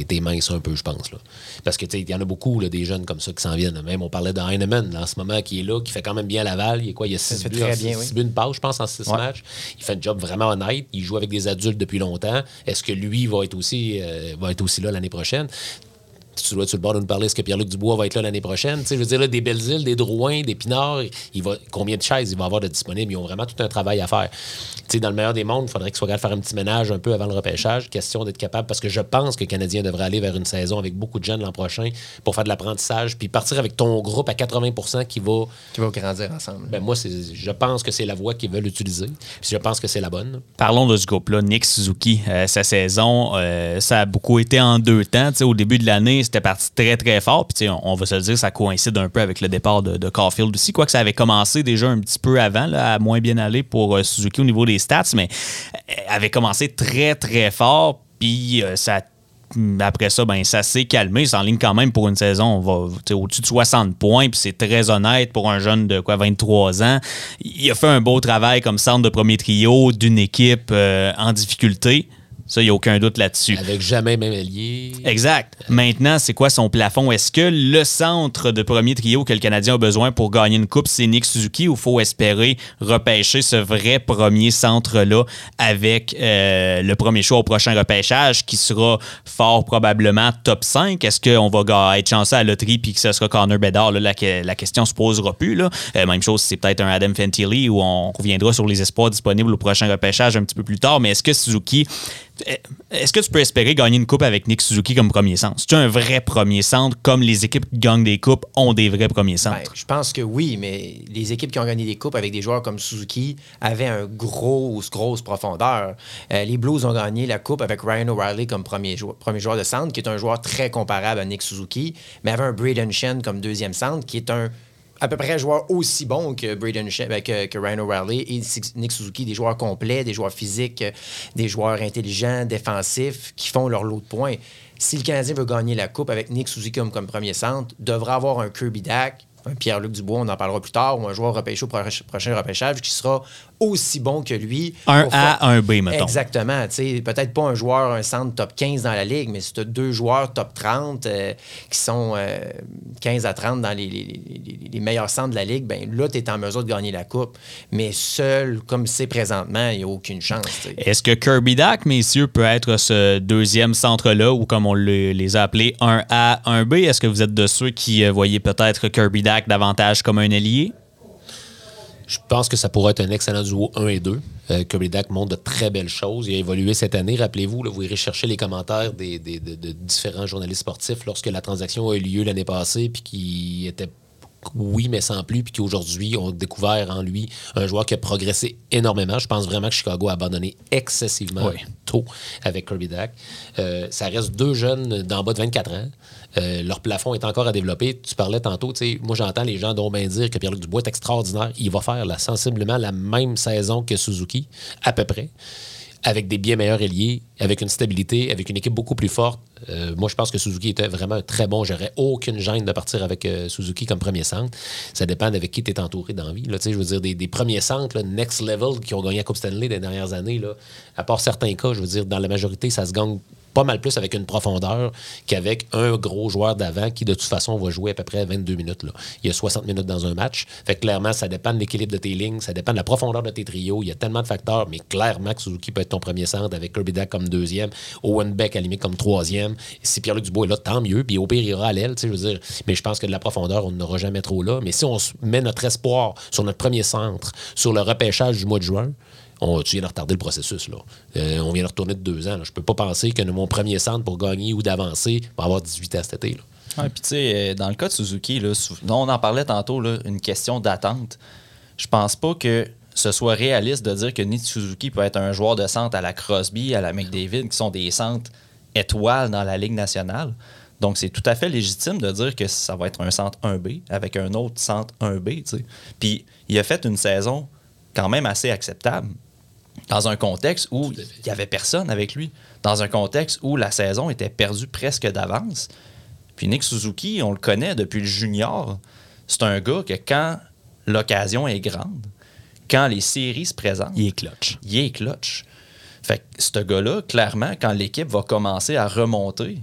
Speaker 5: t'es mince un peu, je pense. Là. Parce que, il y en a beaucoup, là, des jeunes comme ça qui s'en viennent. Même, on parlait de Heinemann, là, en ce moment, qui est là, qui fait quand même bien Laval. Il est quoi? Il y a 6
Speaker 6: fait
Speaker 5: buts,
Speaker 6: très
Speaker 5: en
Speaker 6: bien,
Speaker 5: six-
Speaker 6: oui.
Speaker 5: six buts, une passe, je pense, en 6
Speaker 7: Ouais.
Speaker 5: matchs. Il fait un job vraiment honnête. Il joue avec des adultes depuis longtemps. Est-ce que lui va être aussi, euh, va être aussi là l'année prochaine? Tu dois être sur le bord de nous parler, est-ce que Pierre-Luc Dubois va être là l'année prochaine? Tu sais, je veux dire, là, des Belles-Îles, des Drouins, des Pinards, il va, combien de chaises il va avoir de disponibles? Ils ont vraiment tout un travail à faire. Tu sais, dans le meilleur des mondes, il faudrait qu'il soit capable de faire un petit ménage un peu avant le repêchage. Question d'être capable, parce que je pense que le Canadien devrait aller vers une saison avec beaucoup de jeunes l'an prochain pour faire de l'apprentissage, puis partir avec ton groupe à 80 qui va.
Speaker 6: Qui va grandir ensemble.
Speaker 5: Ben moi, je pense que c'est la voie qu'ils veulent utiliser. Puis je pense que c'est la bonne.
Speaker 1: Parlons de ce groupe-là, Nick Suzuki. Euh, sa saison, euh, ça a beaucoup été en deux temps. Tu sais, au début de l'année, c'était parti très, très fort. Puis, on, on va se le dire, ça coïncide un peu avec le départ de, de Caulfield aussi. Quoique ça avait commencé déjà un petit peu avant, là, à moins bien aller pour euh, Suzuki au niveau des stats, mais euh, avait commencé très, très fort. Puis, euh, après ça, ben, ça s'est calmé. C'est en ligne quand même pour une saison. On va au-dessus de 60 points, puis c'est très honnête pour un jeune de quoi 23 ans. Il a fait un beau travail comme centre de premier trio d'une équipe en difficulté. Ça, il n'y a aucun doute là-dessus.
Speaker 5: Avec jamais même allié.
Speaker 1: Exact. Maintenant, c'est quoi son plafond? Est-ce que le centre de premier trio que le Canadien a besoin pour gagner une coupe, c'est Nick Suzuki ou faut espérer repêcher ce vrai premier centre-là avec euh, le premier choix au prochain repêchage qui sera fort probablement top 5? Est-ce qu'on va être chanceux à la loterie puis que ce sera Connor Bedard? Là, la, que- la question se posera plus. Là? Euh, même chose, c'est peut-être un Adam Fantilli où on reviendra sur les espoirs disponibles au prochain repêchage un petit peu plus tard. Mais est-ce que Suzuki est-ce que tu peux espérer gagner une coupe avec Nick Suzuki comme premier centre? C'est un vrai premier centre, comme les équipes qui gagnent des coupes ont des vrais premiers centres?
Speaker 6: Ben, je pense que oui, mais les équipes qui ont gagné des coupes avec des joueurs comme Suzuki avaient un gros, grosse profondeur. Euh, les Blues ont gagné la coupe avec Ryan O'Reilly comme premier joueur, premier joueur de centre, qui est un joueur très comparable à Nick Suzuki, mais avait un Braden Shen comme deuxième centre, qui est un à peu près un joueur aussi bon que Braden ben, que, Ryan O'Reilly et Nick Suzuki, des joueurs complets, des joueurs physiques, euh, des joueurs intelligents, défensifs, qui font leur lot de points. Si le Canadien veut gagner la coupe avec Nick Suzuki comme, premier centre, devra avoir un Kirby Dak, un Pierre-Luc Dubois, on en parlera plus tard, ou un joueur repêché au prochain repêchage qui sera aussi bon que lui.
Speaker 1: Un A,
Speaker 6: faire-
Speaker 1: un B, mettons.
Speaker 6: Exactement. Peut-être pas un joueur, un centre top 15 dans la ligue, mais si tu as deux joueurs top 30 euh, qui sont euh, 15 à 30 dans les, les- les- les meilleurs centres de la ligue, ben là, tu es en mesure de gagner la coupe. Mais seul, comme c'est présentement, il n'y a aucune chance.
Speaker 1: Est-ce que Kirby Dak, messieurs, peut être ce deuxième centre-là, ou comme on le- les a appelés, un A, un B? Est-ce que vous êtes de ceux qui euh, voyez peut-être Kirby Dak davantage comme un allié?
Speaker 5: Je pense que ça pourrait être un excellent duo 1 et 2. Euh, Kirby Dak montre de très belles choses. Il a évolué cette année. Rappelez-vous, là, vous irez chercher les commentaires des, des- de, de différents journalistes sportifs lorsque la transaction a eu lieu l'année passée, puis qui était oui, mais sans plus, puis qu'aujourd'hui, on a découvert en lui un joueur qui a progressé énormément. Je pense vraiment que Chicago a abandonné excessivement
Speaker 1: Oui.
Speaker 5: tôt avec Kirby Dak. Euh, ça reste deux jeunes d'en bas de 24 ans. Euh, leur plafond est encore à développer. Tu parlais tantôt, moi j'entends les gens dont bien dire que Pierre-Luc Dubois est extraordinaire. Il va faire là, sensiblement la même saison que Suzuki, à peu près, avec des bien meilleurs ailiers, avec une stabilité, avec une équipe beaucoup plus forte. Euh, moi, je pense que Suzuki était vraiment très bon. J'aurais aucune gêne de partir avec euh, Suzuki comme premier centre. Ça dépend avec qui tu es entouré la vie. Je veux dire, des, premiers centres, next level, qui ont gagné la Coupe Stanley des dernières années, là, à part certains cas, je veux dire, dans la majorité, ça se gagne pas mal plus avec une profondeur qu'avec un gros joueur d'avant qui, de toute façon, va jouer à peu près 22 minutes. Là. Il y a 60 minutes dans un match. Fait clairement, ça dépend de l'équilibre de tes lignes, ça dépend de la profondeur de tes trios. Il y a tellement de facteurs, mais clairement Suzuki peut être ton premier centre avec Kirby Dack comme deuxième, Owen Beck à limite comme troisième. Si Pierre-Luc Dubois est là, tant mieux. Puis au pire, il ira à l'aile, je veux dire. Mais je pense que de la profondeur, on n'aura jamais trop là. Mais si on met notre espoir sur notre premier centre, sur le repêchage du mois de juin, on, tu viens de retarder le processus. Là? Euh, on vient de retourner de deux ans. là. Je peux pas penser que mon premier centre pour gagner ou d'avancer va avoir 18 ans cet été. là.
Speaker 7: Ouais, puis tu sais, euh, dans le cas de Suzuki, là, on en parlait tantôt, là, une question d'attente. Je pense pas que ce soit réaliste de dire que Nick Suzuki peut être un joueur de centre à la Crosby, à la McDavid, qui sont des centres étoiles dans la Ligue nationale. Donc, c'est tout à fait légitime de dire que ça va être un centre 1B avec un autre centre 1B. tu sais. Puis, il a fait une saison quand même assez acceptable dans un contexte où il n'y avait personne avec lui, dans un contexte où la saison était perdue presque d'avance. Puis Nick Suzuki, on le connaît depuis le junior. C'est un gars que quand l'occasion est grande, quand les séries se présentent,
Speaker 1: Il est clutch.
Speaker 7: il est clutch. Fait que ce gars-là, clairement, quand l'équipe va commencer à remonter,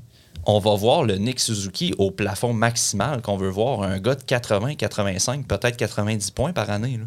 Speaker 7: on va voir le Nick Suzuki au plafond maximal qu'on veut voir. Un gars de 80, 85, peut-être 90 points par année. là.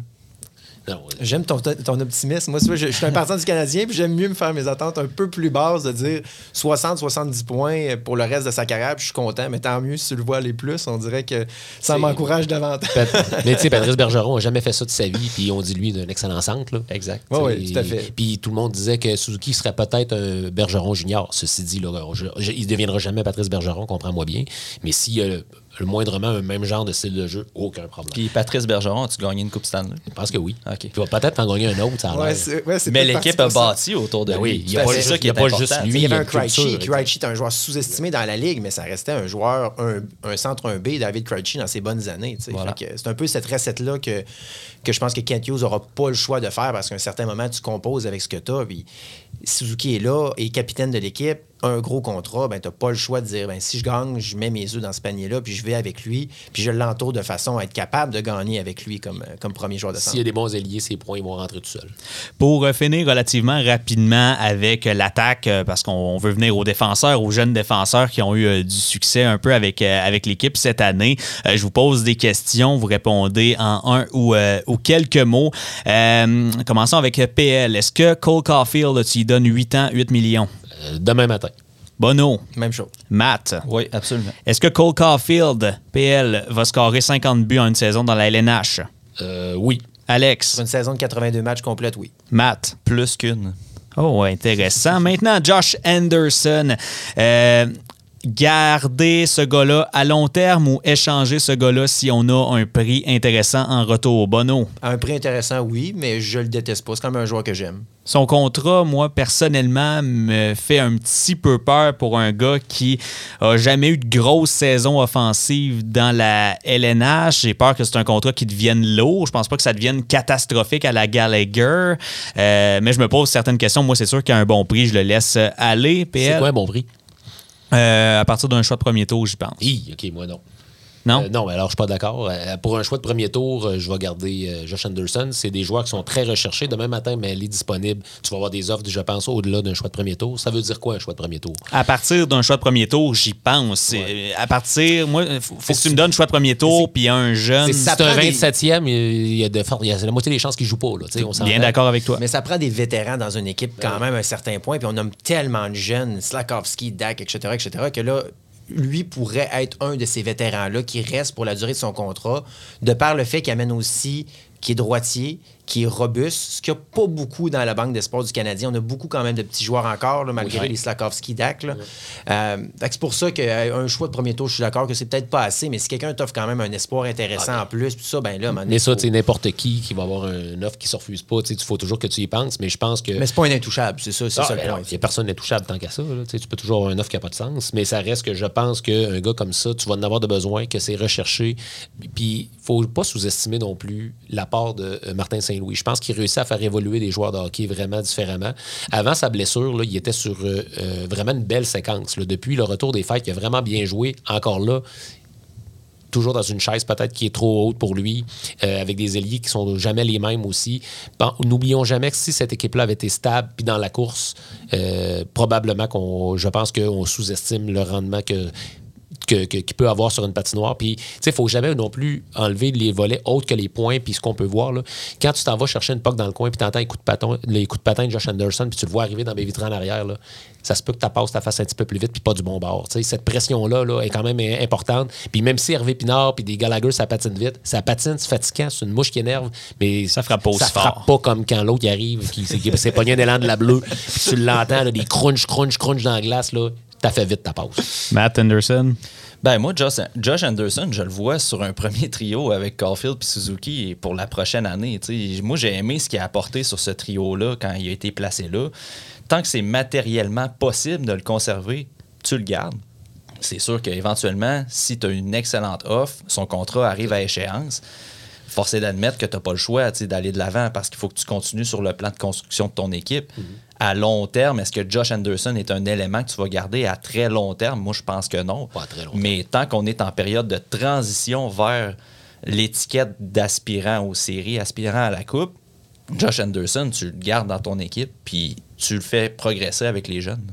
Speaker 6: J'aime ton, ton optimisme. Moi, je, je suis un [laughs] partisan du Canadien, puis j'aime mieux me faire mes attentes un peu plus basses, de dire 60-70 points pour le reste de sa carrière, puis je suis content. Mais tant mieux si tu le vois aller plus, on dirait que ça m'encourage davantage. [laughs]
Speaker 5: Mais tu sais, Patrice Bergeron n'a jamais fait ça de sa vie, puis on dit lui d'un excellent centre. Là.
Speaker 7: Exact.
Speaker 6: Ouais,
Speaker 5: T'sais,
Speaker 6: tout à fait.
Speaker 5: Puis tout le monde disait que Suzuki serait peut-être un Bergeron junior. Ceci dit, là, je- je- il ne deviendra jamais Patrice Bergeron, comprends-moi bien. Mais a le, moindrement un même genre de style de jeu, aucun problème.
Speaker 7: Puis Patrice Bergeron, as-tu gagné une Coupe Stanley?
Speaker 5: je pense que oui.
Speaker 7: OK.
Speaker 5: Il va peut-être en gagner un autre, ça a
Speaker 6: Ouais, ouais,
Speaker 7: Mais l'équipe a
Speaker 6: ça.
Speaker 7: bâti autour de
Speaker 5: Ben
Speaker 7: lui.
Speaker 5: oui, il y a
Speaker 7: C'est
Speaker 5: pas
Speaker 7: ça
Speaker 5: juste-
Speaker 7: qui
Speaker 5: il y a
Speaker 7: est
Speaker 5: pas juste lui.
Speaker 6: Il y avait un Krejci. Krejci est un joueur sous-estimé dans la ligue, mais ça restait un joueur, un, un centre 1B, David Krejci, dans ses bonnes années. tu.
Speaker 7: Voilà.
Speaker 6: C'est un peu cette recette-là que, que je pense que Kent Hughes n'aura pas le choix de faire parce qu'à un certain moment, tu composes avec ce que tu as. Puis Suzuki est là, est capitaine de l'équipe, un gros contrat, ben, tu n'as pas le choix de dire ben, si je gagne, je mets mes œufs dans ce panier-là, puis je vais avec lui, puis je l'entoure de façon à être capable de gagner avec lui comme, comme premier joueur de centre.
Speaker 5: S'il y a des bons alliés, ses points ils vont rentrer tout seuls.
Speaker 1: Pour euh, finir relativement rapidement avec euh, l'attaque, euh, parce qu'on on veut venir aux défenseurs, aux jeunes défenseurs qui ont eu euh, du succès un peu avec, euh, avec l'équipe cette année, euh, je vous pose des questions, vous répondez en un ou, euh, ou quelques mots. Euh, commençons avec euh, PL. Est-ce que Cole Caulfield, tu lui donnes 8 ans, 8 millions?
Speaker 5: Euh, demain matin.
Speaker 1: Bono,
Speaker 6: Même chose.
Speaker 1: Matt.
Speaker 7: Oui, absolument.
Speaker 1: Est-ce que Cole Caulfield, PL, va scorer 50 buts en une saison dans la LNH?
Speaker 5: Euh, oui.
Speaker 1: Alex,
Speaker 6: Sur une saison de 82 matchs complète, oui.
Speaker 1: Matt.
Speaker 7: Plus qu'une.
Speaker 1: Oh, intéressant. Maintenant, Josh Anderson. Euh, garder ce gars-là à long terme ou échanger ce gars-là si on a un prix intéressant en retour. Bono?
Speaker 6: À un prix intéressant, oui, mais je le déteste pas. C'est quand même un joueur que j'aime.
Speaker 1: Son contrat, moi, personnellement, me fait un petit peu peur pour un gars qui a jamais eu de grosse saison offensive dans la LNH. J'ai peur que c'est un contrat qui devienne lourd. Je pense pas que ça devienne catastrophique à la Gallagher. Euh, mais je me pose certaines questions. Moi, c'est sûr qu'à un bon prix, je le laisse aller.
Speaker 5: C'est quoi un bon prix?
Speaker 1: Euh, à partir d'un choix de premier tour, j'y pense.
Speaker 5: Hi, OK, moi non.
Speaker 1: Non?
Speaker 5: Euh, non, mais alors je suis pas d'accord. Euh, pour un choix de premier tour, euh, je vais garder euh, Josh Anderson. C'est des joueurs qui sont très recherchés. Demain matin, mais elle est disponible. Tu vas avoir des offres, je pense, au-delà d'un choix de premier tour. Ça veut dire quoi un choix de premier tour?
Speaker 1: À partir d'un choix de premier tour, j'y pense. À partir, moi, faut, faut que tu me donnes un choix de premier tour, puis un jeune.
Speaker 5: C'est un
Speaker 6: prend des-
Speaker 5: 27e, il y a de il y a la moitié des chances qu'il joue pas. Là, on.
Speaker 1: Bien d'accord avec toi.
Speaker 6: Mais ça prend des vétérans dans une équipe quand même à un certain point. Puis on nomme tellement de jeunes, Slakowski, Dak, etc., etc., que là, lui pourrait être un de ces vétérans-là qui reste pour la durée de son contrat, de par le fait qu'il amène aussi, qui est droitier, qui est robuste, ce qu'il n'y a pas beaucoup dans la banque d'espoir du Canadien. On a beaucoup quand même de petits joueurs encore, là, malgré
Speaker 5: Oui.
Speaker 6: les Slakowski, Dak. là. Euh, c'est pour ça qu'un choix de premier tour, je suis d'accord que c'est peut-être pas assez, mais si quelqu'un t'offre quand même un espoir intéressant en plus, puis ça, ben là,
Speaker 5: Mais ça, sais, n'importe qui qui va avoir une offre qui ne se refuse pas, il faut toujours que tu y penses, mais je pense que.
Speaker 6: Mais c'est pas un intouchable, c'est ça, c'est
Speaker 5: Ah,
Speaker 6: ça
Speaker 5: ben
Speaker 6: point.
Speaker 5: Il n'y a personne d'intouchable tant qu'à ça. là. Tu peux toujours avoir une offre qui n'a pas de sens, mais ça reste que je pense qu'un gars comme ça, tu vas en avoir de besoin, que c'est recherché. Puis il faut pas sous-estimer non plus l'apport de euh, Martin Je pense qu'il réussit à faire évoluer des joueurs de hockey vraiment différemment. Avant sa blessure, il était sur euh, euh, vraiment une belle séquence. Depuis le retour des fêtes, il a vraiment bien joué. Encore là, toujours dans une chaise peut-être qui est trop haute pour lui, euh, avec des ailiers qui sont jamais les mêmes aussi. N'oublions jamais que si cette équipe-là avait été stable puis dans la course, probablement qu'on, je pense qu'on sous-estime le rendement que que- que- qu'il peut avoir sur une patinoire. Puis, tu sais, il faut jamais non plus enlever les volets autres que les points. Puis, ce qu'on peut voir, là, quand tu t'en vas chercher une puck dans le coin, puis tu entends les coups de patin, les coups de patin de Josh Anderson, puis tu le vois arriver dans mes vitrines en arrière, là, ça se peut que ta passe ta face un petit peu plus vite, puis pas du bon bord. Tu cette pression-là là, est quand même importante. Puis, même si Hervé Pinard, puis des Gallagher, ça patine vite, ça patine, c'est fatigant, c'est une mouche qui énerve, mais
Speaker 1: Ça frappe pas aussi
Speaker 5: ça frappe
Speaker 1: fort.
Speaker 5: pas comme quand l'autre arrive, qui, s'est pogné un élan de la bleue, puis tu l'entends, des crunch, crunch, crunch dans la glace, là, t'as fait vite ta passe.
Speaker 1: Matt Anderson?
Speaker 7: Ben moi, Josh, Josh Anderson, je le vois sur un premier trio avec Caulfield et Suzuki pour la prochaine année. Moi, j'ai aimé ce qu'il a apporté sur ce trio-là quand il a été placé là. Tant que c'est matériellement possible de le conserver, tu le gardes. C'est sûr qu'éventuellement, si tu as une excellente offre, son contrat arrive à échéance, force est d'admettre que tu n'as pas le choix tu sais, d'aller de l'avant parce qu'il faut que tu continues sur le plan de construction de ton équipe. À long terme, est-ce que Josh Anderson est un élément que tu vas garder à très long terme? Moi, je pense que non.
Speaker 5: Pas à très long
Speaker 7: Mais tant qu'on est en période de transition vers l'étiquette d'aspirant aux séries, aspirant à la Coupe, Josh Anderson, tu le gardes dans ton équipe, puis tu le fais progresser avec les jeunes.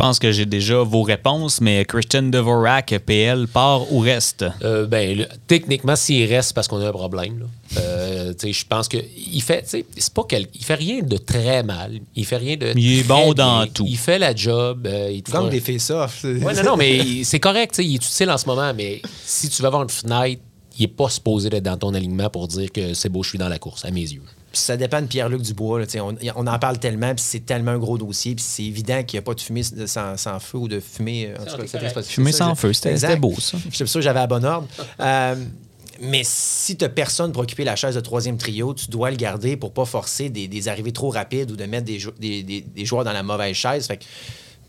Speaker 1: Je pense que j'ai déjà vos réponses, mais Christian Devorak, PL, part ou reste?
Speaker 5: Euh, ben, le- techniquement, s'il reste, c'est parce qu'on a un problème. Euh, tu sais, je pense que il fait, tu sais, c'est pas quel, il fait rien de très mal. Il fait rien de.
Speaker 1: Il est
Speaker 5: très
Speaker 1: bon
Speaker 5: bien.
Speaker 1: dans tout.
Speaker 5: Il fait la job. euh, il
Speaker 8: Comme
Speaker 5: fera-
Speaker 8: des.
Speaker 5: Ouais, non, non, mais [laughs] c'est correct. tu sais, Il est utile en ce moment, mais si tu veux avoir une fenêtre, il n'est pas supposé être dans ton alignement pour dire que c'est beau, je suis dans la course, à mes yeux.
Speaker 6: Puis ça dépend de Pierre-Luc Dubois. là, on, on en parle tellement, puis c'est tellement un gros dossier, puis c'est évident qu'il n'y a pas de fumée sans, sans feu ou de fumée. euh, En tout cas, expression-
Speaker 1: Fumée
Speaker 6: ça,
Speaker 1: sans
Speaker 6: je-
Speaker 1: feu, c'était beau, ça.
Speaker 6: Je suis sûr que j'avais à bon ordre. Euh, mais si tu n'as personne pour occuper la chaise de troisième trio, tu dois le garder pour pas forcer des, des arrivées trop rapides ou de mettre des, jou- des- des- des joueurs dans la mauvaise chaise. Fait que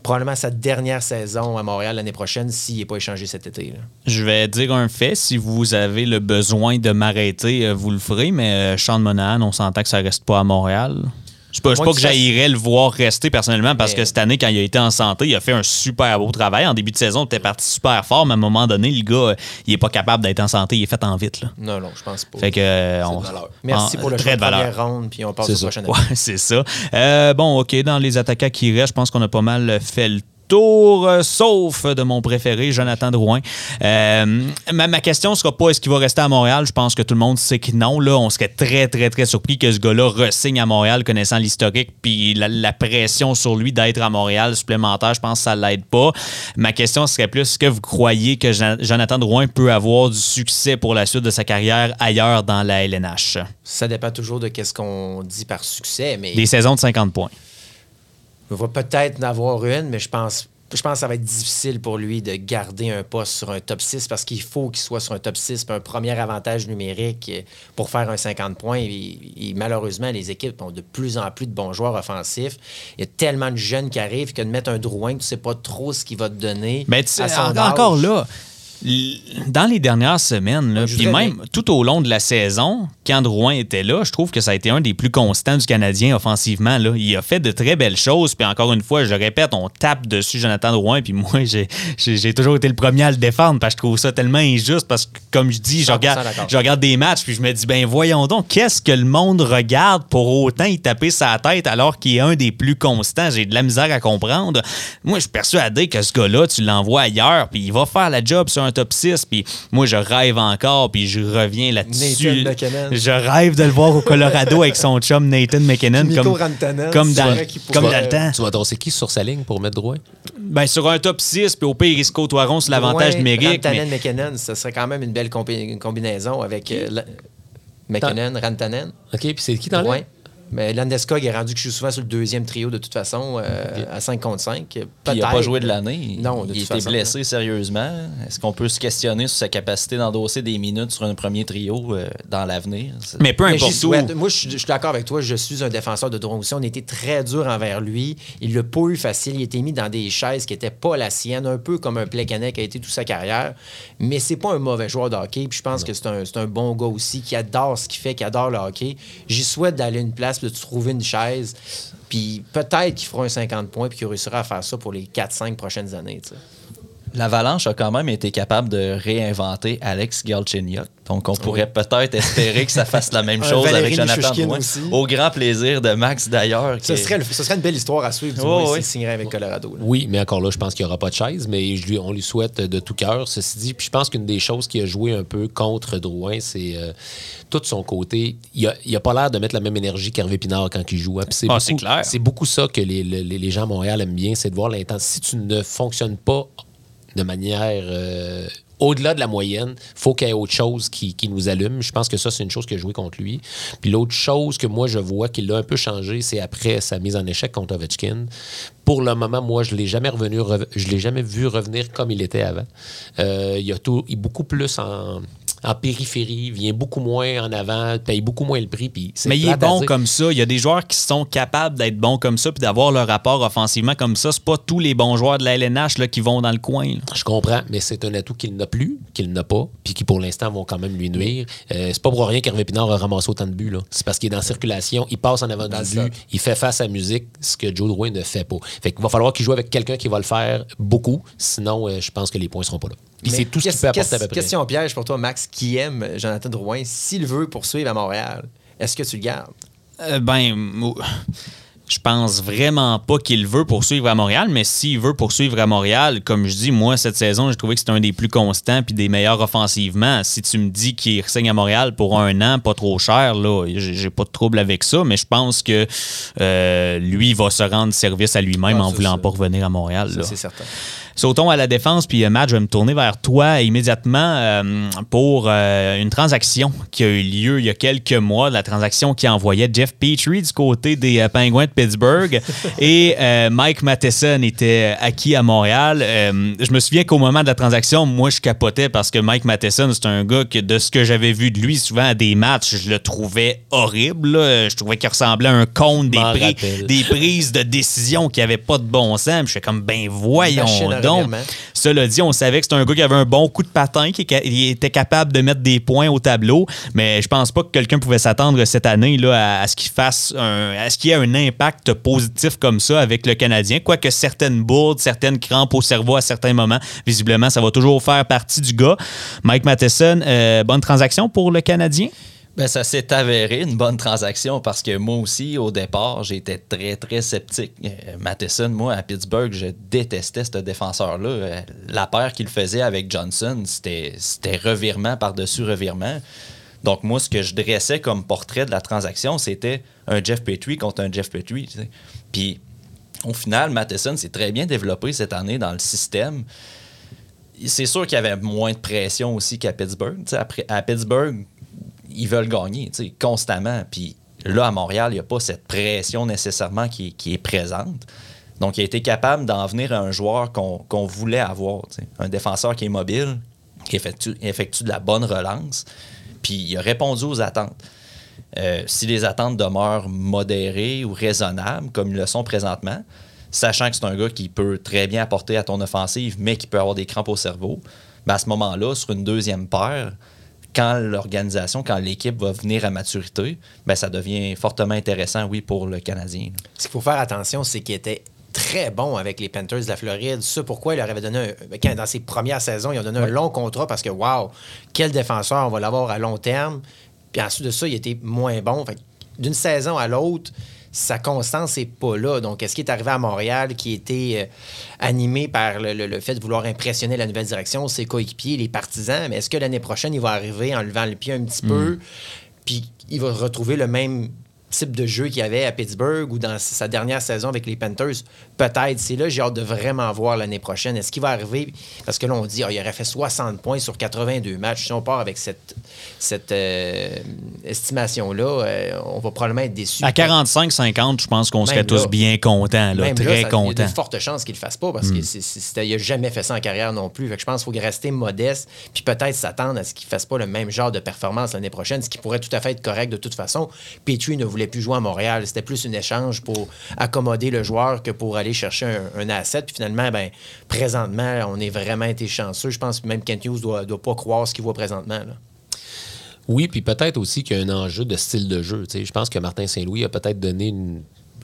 Speaker 6: probablement sa dernière saison à Montréal l'année prochaine s'il n'est pas échangé cet été.
Speaker 1: Je vais dire un fait. Si vous avez le besoin de m'arrêter, euh, vous le ferez, mais euh, Sean Monahan, on s'entend que ça reste pas à Montréal. C'est pas, c'est
Speaker 6: Moi,
Speaker 1: pas
Speaker 6: que
Speaker 1: que j'haïrais le voir rester personnellement parce
Speaker 6: Mais-
Speaker 1: que cette année, quand il a été en santé, il a fait un super beau travail. En début de saison, il était parti super fort, mais à un moment donné, le gars, euh, il est pas capable d'être en santé. Il est fait en vite. Là.
Speaker 6: Non, non, je pense pas.
Speaker 1: Fait que, euh, on-
Speaker 5: de.
Speaker 6: Merci
Speaker 1: en-
Speaker 6: pour le
Speaker 1: très
Speaker 6: choix de première ronde, puis on passe au prochain [laughs]
Speaker 1: Ouais, c'est ça. Euh, bon, OK, dans les attaquants qui restent, je pense qu'on a pas mal fait le tour, euh, sauf de mon préféré, Jonathan Drouin. Euh, ma, ma question sera pas est-ce qu'il va rester à Montréal? Je pense que tout le monde sait que non. Là, on serait très, très, très surpris que ce gars-là ressigne à Montréal, connaissant l'historique, puis la, la pression sur lui d'être à Montréal supplémentaire. Je pense que ça l'aide pas. Ma question serait plus est-ce que vous croyez que Jonathan Drouin peut avoir du succès pour la suite de sa carrière ailleurs dans la LNH?
Speaker 6: Ça dépend toujours de qu'est-ce qu'on dit par succès, mais
Speaker 1: Des saisons de 50 points.
Speaker 6: Il va peut-être en avoir une, mais je pense, je pense que ça va être difficile pour lui de garder un poste sur un top 6 parce qu'il faut qu'il soit sur un top 6 puis un premier avantage numérique pour faire un 50 points. Et, et malheureusement, les équipes ont de plus en plus de bons joueurs offensifs. Il y a tellement de jeunes qui arrivent que de mettre un Drouin, tu ne sais pas trop ce qu'il va te donner.
Speaker 1: Ben, tu sais,
Speaker 6: à son
Speaker 1: en-
Speaker 6: âge.
Speaker 1: encore là, dans les dernières semaines, là, puis même tout au long de la saison, quand Drouin était là, je trouve que ça a été un des plus constants du Canadien offensivement. Là. Il a fait de très belles choses. Puis encore une fois, je le répète, on tape dessus Jonathan Drouin. Puis moi, j'ai- toujours été le premier à le défendre parce que je trouve ça tellement injuste. Parce que, comme je dis, je
Speaker 6: 100%
Speaker 1: regarde,
Speaker 6: d'accord.
Speaker 1: je regarde des matchs puis je me dis, ben voyons donc, qu'est-ce que le monde regarde pour autant y taper sa tête alors qu'il est un des plus constants? J'ai de la misère à comprendre. Moi, je suis persuadé que ce gars-là, tu l'envoies ailleurs puis il va faire la job sur un top 6. Puis moi, je rêve encore puis je reviens là-dessus.
Speaker 6: Nathan McKinnon.
Speaker 1: Je rêve de le voir au Colorado avec son chum Nathan McKinnon. Comme,
Speaker 6: Rantanen,
Speaker 1: comme
Speaker 6: c'est
Speaker 1: dans,
Speaker 6: vrai qu'il
Speaker 1: comme
Speaker 6: pourrait-
Speaker 1: dans le temps.
Speaker 5: Tu vas danser qui sur sa ligne pour mettre droit?
Speaker 1: Ben, sur un top 6, puis au pire, se côtoieront sur l'avantage numérique.
Speaker 6: Rantanen,
Speaker 1: mais-
Speaker 6: McKinnon, ce serait quand même une belle combi- combinaison avec euh, la- McKinnon, Rantanen.
Speaker 5: OK, puis c'est qui dans le
Speaker 6: Mais Landeskog est rendu que je suis souvent sur le deuxième trio de toute façon, euh, à 5 contre 5.
Speaker 7: Puis il n'a pas joué de l'année.
Speaker 6: Non, de
Speaker 7: il était blessé sérieusement. Est-ce qu'on peut se questionner sur sa capacité d'endosser des minutes sur un premier trio euh, dans l'avenir?
Speaker 1: Mais peu
Speaker 6: Mais
Speaker 1: importe où.
Speaker 6: souhaite. Moi, je suis je suis d'accord avec toi. Je suis un défenseur de Drouin aussi. On était très dur envers lui. Il l'a pas eu facile. Il était mis dans des chaises qui n'étaient pas la sienne, un peu comme un Plekanec a été toute sa carrière. Mais c'est pas un mauvais joueur de hockey. Puis je pense que c'est un, c'est un bon gars aussi qui adore ce qu'il fait, qui adore le hockey. J'y souhaite d'aller à une place, de trouver une chaise. Puis peut-être qu'il fera un 50 points puis qu'il réussira à faire ça pour les 4-5 prochaines années. tu.
Speaker 7: l'Avalanche a quand même été capable de réinventer Alex Galchenyuk. Donc, on pourrait peut-être espérer que ça fasse la même [laughs] chose avec Jonathan Drouin.
Speaker 6: aussi.
Speaker 7: Au grand plaisir de Max, d'ailleurs.
Speaker 6: Ce
Speaker 7: qui-
Speaker 6: serait, le- ce serait une belle histoire à suivre, du moins,
Speaker 7: ouais.
Speaker 6: s'il signerait avec Colorado. là.
Speaker 5: Oui, mais encore là, je pense qu'il n'y aura pas de chaise, mais je lui- on lui souhaite de tout cœur. Ceci dit, puis je pense qu'une des choses qui a joué un peu contre Drouin, c'est euh, tout son côté. Il a, il a pas l'air de mettre la même énergie qu'Hervé Pinard quand il joue. hein. C'est
Speaker 1: Ah,
Speaker 5: beaucoup-
Speaker 1: c'est clair.
Speaker 5: C'est beaucoup ça que les, les- les gens à Montréal aiment bien, c'est de voir l'intensité. Si tu ne fonctionnes pas de manière euh, au-delà de la moyenne, faut qu'il y ait autre chose qui, qui nous allume. Je pense que ça, c'est une chose qui a joué contre lui. Puis l'autre chose que moi, je vois qui l'a un peu changé, c'est après sa mise en échec contre Ovechkin. Pour le moment, moi, je l'ai jamais revenu, rev- je l'ai jamais vu revenir comme il était avant. Euh, il, a tout, il est beaucoup plus en, en périphérie, vient beaucoup moins en avant, paye beaucoup moins le prix. Puis c'est
Speaker 1: Mais il est bon
Speaker 5: dire.
Speaker 1: comme ça. Il y a des joueurs qui sont capables d'être bons comme ça puis d'avoir leur rapport offensivement comme ça. C'est pas tous les bons joueurs de la LNH là, qui vont dans le coin. là.
Speaker 5: Je comprends, mais c'est un atout qu'il n'a plus, qu'il n'a pas, puis qui pour l'instant vont quand même lui nuire. Euh, c'est pas pour rien qu'Hervé Pinard a ramassé autant de buts. C'est parce qu'il est dans la circulation, il passe en avant
Speaker 6: Dans
Speaker 5: du
Speaker 6: le
Speaker 5: but, il fait face à la musique, ce que Joe Drouin ne fait pas. Fait qu'il va falloir qu'il joue avec quelqu'un qui va le faire beaucoup, sinon euh, je pense que les points seront pas là. C'est tout ce qu'il
Speaker 6: qu'est-
Speaker 5: peut apporter à
Speaker 6: qu'est-
Speaker 5: peu près.
Speaker 6: Question piège pour toi, Max, qui aime Jonathan Drouin. S'il veut poursuivre à Montréal, est-ce que tu le gardes?
Speaker 1: Euh, ben, je pense vraiment pas qu'il veut poursuivre à Montréal, mais s'il veut poursuivre à Montréal, comme je dis, moi, cette saison, j'ai trouvé que c'était un des plus constants puis des meilleurs offensivement. Si tu me dis qu'il signe à Montréal pour un an, pas trop cher, là, j'ai pas de trouble avec ça, mais je pense que euh, lui, va se rendre service à lui-même
Speaker 6: Ah,
Speaker 1: en voulant
Speaker 6: ça.
Speaker 1: pas revenir à Montréal.
Speaker 6: C'est certain.
Speaker 1: Sautons à la défense, puis euh, Matt, je vais me tourner vers toi immédiatement euh, pour euh, une transaction qui a eu lieu il y a quelques mois, la transaction qui envoyait Jeff Petrie du côté des Penguins de Pittsburgh [laughs] et Mike Matheson était acquis à Montréal. Je me souviens qu'au moment de la transaction, moi, je capotais parce que Mike Matheson, c'est un gars que de ce que j'avais vu de lui souvent à des matchs, je le trouvais horrible. là. Je trouvais qu'il ressemblait à un con des, des prises de décision qui n'avaient pas de bon sens. Puis Je fais comme, ben voyons donc. Cela dit, on savait que c'était un gars qui avait un bon coup de patin, qui était capable de mettre des points au tableau, mais je pense pas que quelqu'un pouvait s'attendre cette année là, à, à ce qu'il fasse un, à ce qu'il y ait un impact positif comme ça avec le Canadien. Quoique certaines bourdes, certaines crampes au cerveau à certains moments, visiblement, ça va toujours faire partie du gars. Mike Matheson, euh, bonne transaction pour le Canadien?
Speaker 7: Ben, ça s'est avéré une bonne transaction parce que moi aussi, au départ, j'étais très, très sceptique. Euh, Matheson, moi, à Pittsburgh, je détestais ce défenseur-là. Euh, la paire qu'il faisait avec Johnson, c'était revirement par-dessus revirement. Donc, moi, ce que je dressais comme portrait de la transaction, c'était un Jeff Petrie contre un Jeff Petrie. Puis, au final, Matheson s'est très bien développé cette année dans le système c'est sûr qu'il y avait moins de pression aussi qu'à Pittsburgh. À Pittsburgh, ils veulent gagner constamment. Puis là, à Montréal, il n'y a pas cette pression nécessairement qui, est présente. Donc, il a été capable d'en venir à un joueur qu'on voulait avoir. Un défenseur qui est mobile, qui effectue, effectue de la bonne relance. Puis il a répondu aux attentes. Euh, si les attentes demeurent modérées ou raisonnables, comme ils le sont présentement, sachant que c'est un gars qui peut très bien apporter à ton offensive, mais qui peut avoir des crampes au cerveau, ben à ce moment-là, sur une deuxième paire, quand l'organisation, quand l'équipe va venir à maturité, ben ça devient fortement intéressant, oui, pour le Canadien. là.
Speaker 6: Ce qu'il faut faire attention, c'est qu'il était très bon avec les Panthers de la Floride. C'est pourquoi il leur avait donné un, quand, dans ses premières saisons, ils ont donné un long contrat parce que wow, quel défenseur on va l'avoir à long terme. Puis ensuite de ça, il était moins bon. D'une saison à l'autre, sa constance n'est pas là. Donc, est-ce qu'il est arrivé à Montréal qui était euh, animé par le, le- le fait de vouloir impressionner la nouvelle direction, ses coéquipiers, les partisans? Mais est-ce que l'année prochaine, il va arriver en levant le pied un petit peu, puis il va retrouver le même type de jeu qu'il y avait à Pittsburgh ou dans sa dernière saison avec les Panthers? Peut-être. C'est là, j'ai hâte de vraiment voir l'année prochaine. Est-ce qu'il va arriver? Parce que là, on dit, ah, il aurait fait 60 points sur 82 matchs. Si on part avec cette, cette euh, estimation-là, euh, on va probablement être déçu.
Speaker 1: À 45-50, je pense qu'on serait tous bien contents, là,
Speaker 6: Même là,
Speaker 1: très
Speaker 6: ça- Il y a
Speaker 1: contents.
Speaker 6: de fortes chances qu'il ne le fasse pas parce qu'il n'a jamais fait ça en carrière non plus. Fait que je pense qu'il faut rester modeste puis peut-être s'attendre à ce qu'il ne fasse pas le même genre de performance l'année prochaine, ce qui pourrait tout à fait être correct de toute façon. Petrie ne voulait plus jouer à Montréal. C'était plus un échange pour accommoder le joueur que pour aller chercher un, asset. Puis finalement, ben, présentement, on est vraiment été chanceux. Je pense que même Kent Hughes ne doit, pas croire ce qu'il voit présentement.
Speaker 5: Oui, puis peut-être aussi qu'il y a un enjeu de style de jeu. Je pense que Martin Saint-Louis a peut-être donné une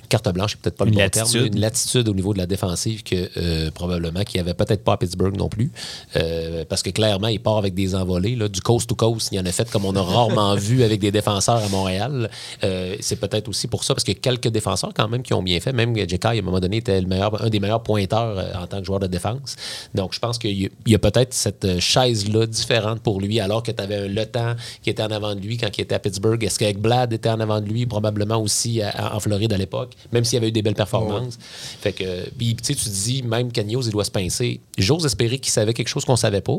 Speaker 5: carte blanche, c'est peut-être pas le
Speaker 1: Une
Speaker 5: bon
Speaker 1: latitude.
Speaker 5: terme, une latitude au niveau de la défensive que euh, probablement qu'il n'y avait peut-être pas à Pittsburgh non plus. Euh, parce que clairement, il part avec des envolées. Là, du coast to coast, il y en a fait comme on a rarement [laughs] vu avec des défenseurs à Montréal. Euh, c'est peut-être aussi pour ça, parce que quelques défenseurs quand même qui ont bien fait. Même Jekai, à un moment donné, était le meilleur, un des meilleurs pointeurs en tant que joueur de défense. Donc, je pense qu'il y a- peut-être cette chaise-là différente pour lui, alors que tu avais un Le Temps qui était en avant de lui quand il était à Pittsburgh. Est-ce qu'avec Blad était en avant de lui, probablement aussi à- en Floride à l'époque, même s'il y avait eu des belles performances. Fait que, puis, tu sais, tu te dis, même Cagnos, il doit se pincer. J'ose espérer qu'il savait quelque chose qu'on savait pas.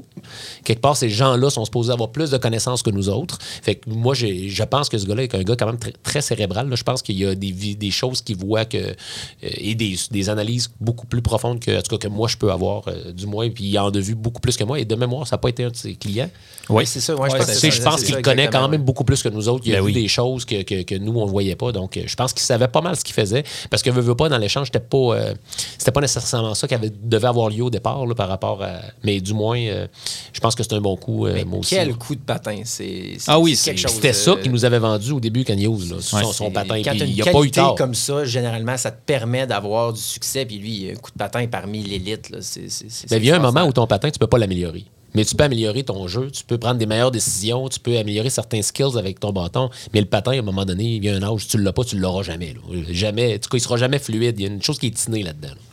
Speaker 5: Quelque part, ces gens-là sont supposés avoir plus de connaissances que nous autres. Fait que moi, je pense que ce gars-là est un gars quand même très, très cérébral. là. Je pense qu'il y a des, choses qu'il voit que, euh, et des, des analyses beaucoup plus profondes que, en tout cas, que moi, je peux avoir, euh, du moins. Puis il en a vu beaucoup plus que moi. Et de mémoire, ça n'a pas été un de ses clients.
Speaker 6: Oui, c'est ça. Ouais, je
Speaker 7: Ouais,
Speaker 6: pense
Speaker 5: je pense qu'il connaît quand même beaucoup plus que nous autres. Il a
Speaker 1: Ben
Speaker 5: vu
Speaker 1: oui.
Speaker 5: des choses que, que- que nous, on ne voyait pas. Donc, je pense qu'il savait pas mal ce qu'il faisait. Parce que, veut, veut pas, dans l'échange, c'était pas, euh, c'était pas nécessairement ça qui avait, devait avoir lieu au départ là, par rapport à. Mais du moins, euh, je pense que c'est un bon coup, euh,
Speaker 6: Mais
Speaker 5: moi aussi.
Speaker 6: quel
Speaker 5: là.
Speaker 6: coup de patin. C'est
Speaker 1: Ah oui,
Speaker 6: c'est quelque
Speaker 1: c'est-
Speaker 6: chose.
Speaker 5: C'était ça qu'il nous avait vendu au début, là, son,
Speaker 1: Ouais,
Speaker 5: son
Speaker 6: c'est-
Speaker 5: patin.
Speaker 6: Quand
Speaker 5: il n'y a pas eu tard.
Speaker 6: comme ça, généralement, ça te permet d'avoir du succès. Puis lui, un coup de patin parmi l'élite. c'est-
Speaker 5: Mais il y a un moment où ton patin, tu peux pas l'améliorer. Mais tu peux améliorer ton jeu, tu peux prendre des meilleures décisions, tu peux améliorer certains skills avec ton bâton. Mais le patin, à un moment donné, il y a un âge, tu l'as pas, tu l'auras jamais. Jamais. En tout cas, il sera jamais fluide. Il y a une chose qui est tinée là-dedans. là.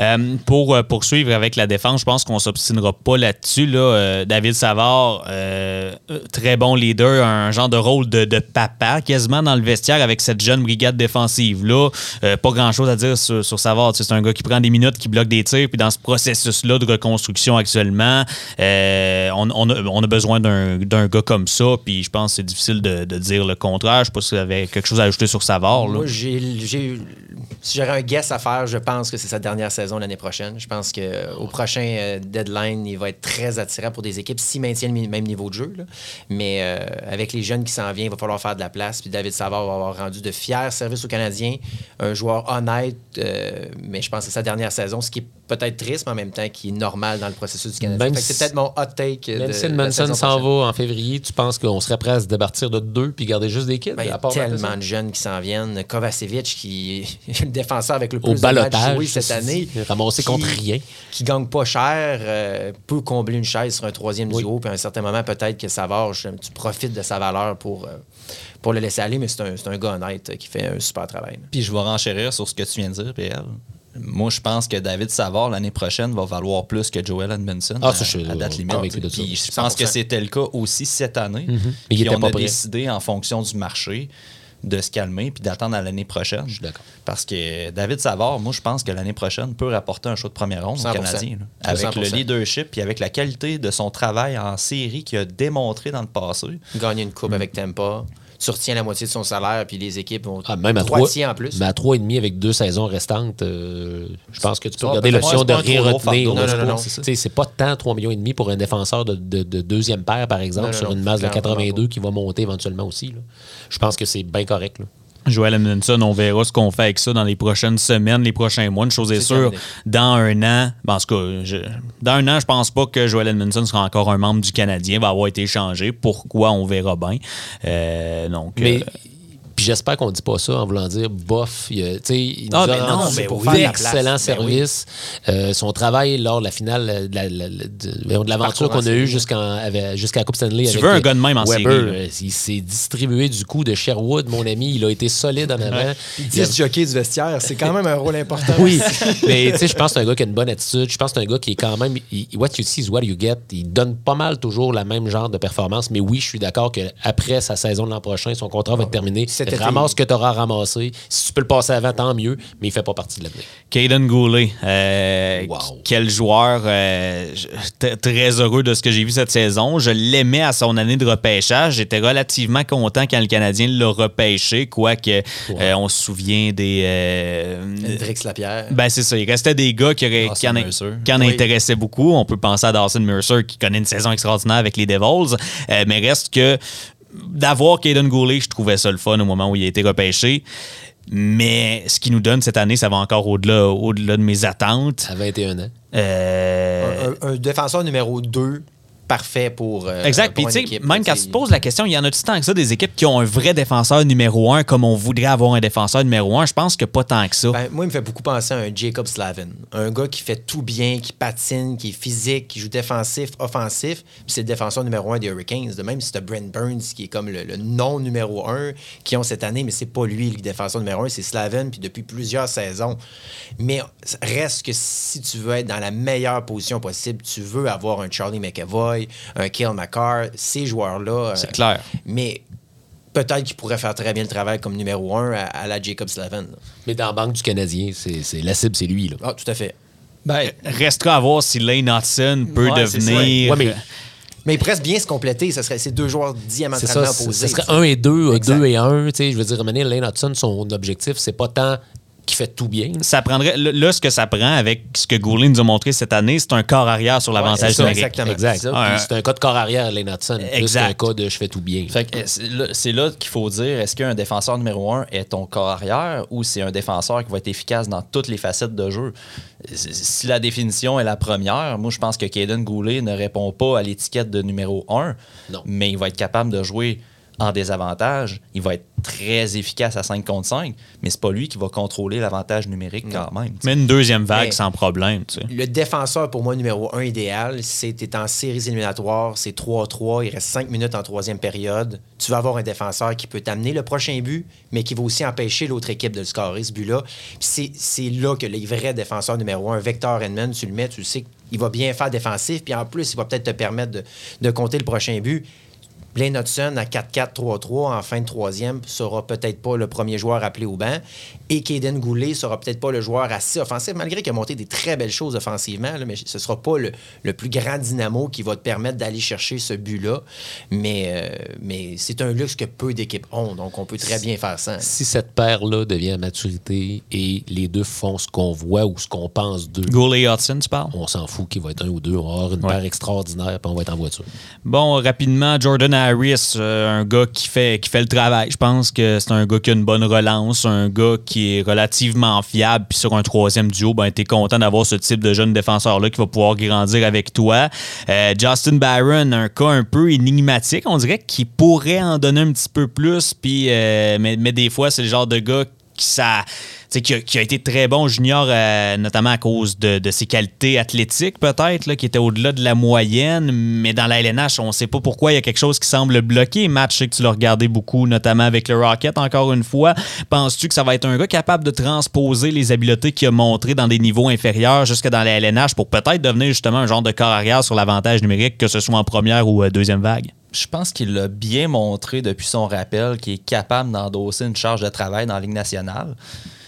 Speaker 1: Euh, pour euh, poursuivre avec la défense, je pense qu'on s'obstinera pas là-dessus. Là. Euh, David Savard, très bon leader, un genre de rôle de, papa quasiment dans le vestiaire avec cette jeune brigade défensive-là. Pas grand-chose à dire sur, Savard. C'est un gars qui prend des minutes, qui bloque des tirs. Puis dans ce processus-là de reconstruction actuellement, on, a, besoin d'un gars comme ça. Puis je pense que c'est difficile de, dire le contraire. Je sais pas si vous avez quelque chose à ajouter sur Savard.
Speaker 6: Moi, si j'aurais un guess à faire, je pense que c'est sa dernière saison l'année prochaine. Je pense qu'au prochain euh, deadline, il va être très attirant pour des équipes s'il maintient le même niveau de jeu. là. Mais euh, avec les jeunes qui s'en viennent, il va falloir faire de la place. Puis David Savard va avoir rendu de fiers services aux Canadiens. Un joueur honnête, euh, mais je pense que c'est sa dernière saison, ce qui est peut-être triste, mais en même temps qui est normal dans le processus du Canadien. Que c'est
Speaker 5: si-
Speaker 6: peut-être mon hot take.
Speaker 5: Même
Speaker 6: de,
Speaker 5: si
Speaker 6: de la
Speaker 5: Manson s'en va en février, tu penses qu'on serait prêt à se départir de deux puis garder juste des kids?
Speaker 6: Ben, il y a tellement de jeunes qui s'en viennent. Kovacevic, qui [laughs] est le défenseur avec le plus
Speaker 5: Au
Speaker 6: de matchs
Speaker 5: balotage,
Speaker 6: joués cette année.
Speaker 5: ramassé
Speaker 6: qui-
Speaker 5: contre rien.
Speaker 6: Qui gagne pas cher, euh, peut combler une chaise sur un troisième duo. Puis à un certain moment, peut-être que Savard, tu profites de sa valeur pour, euh, pour le laisser aller. Mais c'est un, c'est un gars honnête euh, qui fait un super travail.
Speaker 7: Puis je vais renchérir sur ce que tu viens de dire, PL. Moi, je pense que David Savard, l'année prochaine, va valoir plus que Joel Edmondson
Speaker 5: Ah,
Speaker 7: à, à date limite. Puis je pense
Speaker 6: 100%.
Speaker 7: que c'était le cas aussi cette année.
Speaker 5: Mais il
Speaker 7: Puis
Speaker 5: était
Speaker 7: on
Speaker 5: pas
Speaker 7: a
Speaker 5: prêt.
Speaker 7: décidé, en fonction du marché, de se calmer puis d'attendre à l'année prochaine.
Speaker 5: Je suis d'accord.
Speaker 7: Parce que David Savard, moi, je pense que l'année prochaine peut rapporter un choix de première ronde
Speaker 6: 100%.
Speaker 7: aux Canadiens. là. Avec
Speaker 6: 100%.
Speaker 7: le leadership puis avec la qualité de son travail en série qu'il a démontré dans le passé.
Speaker 6: Gagner une coupe
Speaker 5: Mm.
Speaker 6: avec Tampa. Tu retiens la moitié de son salaire, puis les équipes ont
Speaker 5: Ah, même à
Speaker 6: trois
Speaker 5: 3
Speaker 6: tiers en plus.
Speaker 5: Mais à 3,5 avec deux saisons restantes, euh, je pense que tu peux regarder
Speaker 7: peut-être
Speaker 5: l'option de rien retenir.
Speaker 6: non, non, non.
Speaker 5: C'est pas tant 3,5 millions et demi pour un défenseur de, de- de deuxième paire, par exemple, sur une masse de
Speaker 6: clairement
Speaker 5: 82 qui va monter éventuellement aussi. là. Je pense que c'est bien correct. là.
Speaker 1: Joel Edmondson, on verra ce qu'on fait avec ça dans les prochaines semaines, les prochains mois. Une chose est, sûre,
Speaker 6: terminé.
Speaker 1: dans un an, ben, en tout cas, je- dans un an, je pense pas que Joel Edmondson sera encore un membre du Canadien, va avoir été échangé. Pourquoi, on verra bien. Euh, donc,
Speaker 5: Mais
Speaker 1: euh,
Speaker 5: puis j'espère qu'on dit pas ça en voulant dire bof. Il, a- tu sais, il nous
Speaker 1: Ah,
Speaker 5: a
Speaker 1: ben non,
Speaker 5: rendu
Speaker 6: pour place. Ben
Speaker 5: services. Euh, son travail lors de la finale euh, de la- la- la- de de l'aventure qu'on a eue jusqu'en- jusqu'à la Coupe Stanley.
Speaker 1: Tu
Speaker 5: avec
Speaker 1: veux un
Speaker 5: euh,
Speaker 1: gars de même en
Speaker 5: Weber,
Speaker 1: série,
Speaker 5: Il s'est distribué du coup de Sherwood, mon ami. Il a été solide en avant.
Speaker 8: Puis
Speaker 5: Il a-
Speaker 8: 10 jockeys du vestiaire, c'est quand même un rôle important.
Speaker 5: oui, mais tu sais, je pense que c'est un gars qui a une bonne attitude. Je pense que c'est un gars qui est quand même. il- what you see is what you get. Il donne pas mal toujours la même genre de performance. Mais oui, je suis d'accord qu'après sa saison de l'an prochain, son contrat va être terminé.
Speaker 6: Cet été.
Speaker 5: Ramasse ce que tu auras ramassé. Si tu peux le passer avant, tant mieux. Mais il fait pas partie de l'avenir.
Speaker 1: Caden Goulet, euh,
Speaker 5: Wow.
Speaker 1: quel joueur. euh, très heureux de ce que j'ai vu cette saison. Je l'aimais à son année de repêchage. J'étais relativement content quand le Canadien l'a repêché, quoique euh, on se souvient des.
Speaker 6: Hendrix Lapierre.
Speaker 1: Ben, c'est ça. Il restait des gars qui, auraient, qui en,
Speaker 7: Mercer.
Speaker 1: qui en
Speaker 6: Oui.
Speaker 1: intéressaient beaucoup. On peut penser à Dawson Mercer qui connaît une saison extraordinaire avec les Devils. Mais reste que d'avoir Caden Goulet, je trouvais ça le fun au moment où il a été repêché. Mais ce qu'il nous donne cette année, ça va encore au-delà au-delà de mes attentes.
Speaker 5: À 21 ans.
Speaker 1: Euh,
Speaker 6: Un, un- un défenseur numéro 2 parfait pour. euh,
Speaker 1: Exact. Puis, tu sais, même quand
Speaker 6: tu
Speaker 1: te poses la question, il y en a-tu tant que ça des équipes qui ont un vrai défenseur numéro un comme on voudrait avoir un défenseur numéro un? Je pense que pas tant que ça.
Speaker 6: Ben, moi, il me fait beaucoup penser à un Jacob Slavin. Un gars qui fait tout bien, qui patine, qui est physique, qui joue défensif, offensif. Puis c'est le défenseur numéro un des Hurricanes. De même, si c'est Brent Burns, qui est comme le, le non numéro un qu'ils ont cette année, mais c'est pas lui le défenseur numéro un, c'est Slavin, puis depuis plusieurs saisons. Mais reste que si tu veux être dans la meilleure position possible, tu veux avoir un Charlie Un Kale McCarr, ces joueurs-là.
Speaker 1: C'est
Speaker 6: euh,
Speaker 1: clair.
Speaker 6: Mais peut-être qu'ils pourraient faire très bien le travail comme numéro un à, à la Jacob Slavin.
Speaker 5: Mais dans la banque du Canadien, c'est c'est- la cible, c'est lui. Là.
Speaker 6: Ah, tout à fait.
Speaker 1: Ben, restera à voir si Lane Hudson peut
Speaker 7: Ouais, c'est
Speaker 1: devenir.
Speaker 5: Ouais, mais
Speaker 6: Mais ils pourraient bien se compléter. Ce serait ces deux joueurs
Speaker 5: c'est
Speaker 6: diamétralement
Speaker 5: ça. Ce
Speaker 6: opposés.
Speaker 5: serait un et deux,
Speaker 6: Exact.
Speaker 5: deux et un. tu sais, Je veux dire, Mané, Lane Hudson, son objectif, c'est pas tant qu'il fait tout bien.
Speaker 1: Ça prendrait. Là, ce que ça prend avec ce que Goulin nous a montré cette année, c'est un corps arrière sur l'avantage
Speaker 6: c'est ça,
Speaker 1: numérique.
Speaker 6: exactement.
Speaker 5: Exact.
Speaker 6: C'est ça.
Speaker 1: Ouais.
Speaker 5: Puis C'est un cas de corps arrière, Lane Hudson. Plus
Speaker 1: Exact.
Speaker 5: qu'un cas de je fais tout bien.
Speaker 7: Fait que, euh, c'est là- c'est là qu'il faut dire est-ce qu'un défenseur numéro un est ton corps arrière ou c'est un défenseur qui va être efficace dans toutes les facettes de jeu? Si la définition est la première, moi je pense que Caden Goulet ne répond pas à l'étiquette de numéro un,
Speaker 5: Non.
Speaker 7: mais il va être capable de jouer en désavantage. Il va être très efficace à 5 contre 5, mais c'est pas lui qui va contrôler l'avantage numérique quand même.
Speaker 1: Mais une deuxième vague
Speaker 6: Mais-
Speaker 1: sans problème.
Speaker 6: Le défenseur, pour moi, numéro un idéal, c'est t'es en séries éliminatoires, c'est 3-3, il reste 5 minutes en troisième période. Tu vas avoir un défenseur qui peut t'amener le prochain but, mais qui va aussi empêcher l'autre équipe de le scorer, ce but-là. C'est là que les vrais défenseurs numéro un, Vector Edmond, tu le mets, tu le sais qu'il va bien faire défensif, puis en plus, il va peut-être te permettre de, de compter le prochain but. Blaine Hudson à 4-4-3-3 en fin de troisième sera peut-être pas le premier joueur appelé au banc. Et Kaden Goulet sera peut-être pas le joueur assez offensif, malgré qu'il a monté des très belles choses offensivement, là, mais ce sera pas le, le plus grand dynamo qui va te permettre d'aller chercher ce but-là. Mais, euh, mais c'est un luxe que peu d'équipes ont, donc on peut très bien faire ça.
Speaker 5: Si cette paire-là devient à maturité et les deux font ce qu'on voit ou ce qu'on pense d'eux,
Speaker 1: Goulet et Hudson, tu parles?
Speaker 5: on s'en fout qu'il va être un ou deux. On va avoir une
Speaker 1: Ouais.
Speaker 5: paire extraordinaire puis on va être en voiture.
Speaker 1: Bon, rapidement, Jordan Harris, euh, un gars qui fait, qui fait le travail. Je pense que c'est un gars qui a une bonne relance, un gars qui est relativement fiable. Puis sur un troisième duo, ben, t'es content d'avoir ce type de jeune défenseur-là qui va pouvoir grandir avec toi. Euh, Justin Barron, un cas un peu énigmatique. On dirait qu'il pourrait en donner un petit peu plus. Euh, mais, mais des fois, c'est le genre de gars qui, ça, qui, a, été très bon junior, euh, notamment à cause de, ses qualités athlétiques, peut-être, qui étaient au-delà de la moyenne. Mais dans la LNH, on ne sait pas pourquoi il y a quelque chose qui semble bloquer. Match, je sais que tu l'as regardé beaucoup, notamment avec le Rocket, encore une fois. Penses-tu que ça va être un gars capable de transposer les habiletés qu'il a montrées dans des niveaux inférieurs jusque dans la LNH pour peut-être devenir justement un genre de corps arrière sur l'avantage numérique, que ce soit en première ou euh, deuxième vague?
Speaker 7: Je pense qu'il l'a bien montré depuis son rappel qu'il est capable d'endosser une charge de travail dans la Ligue nationale.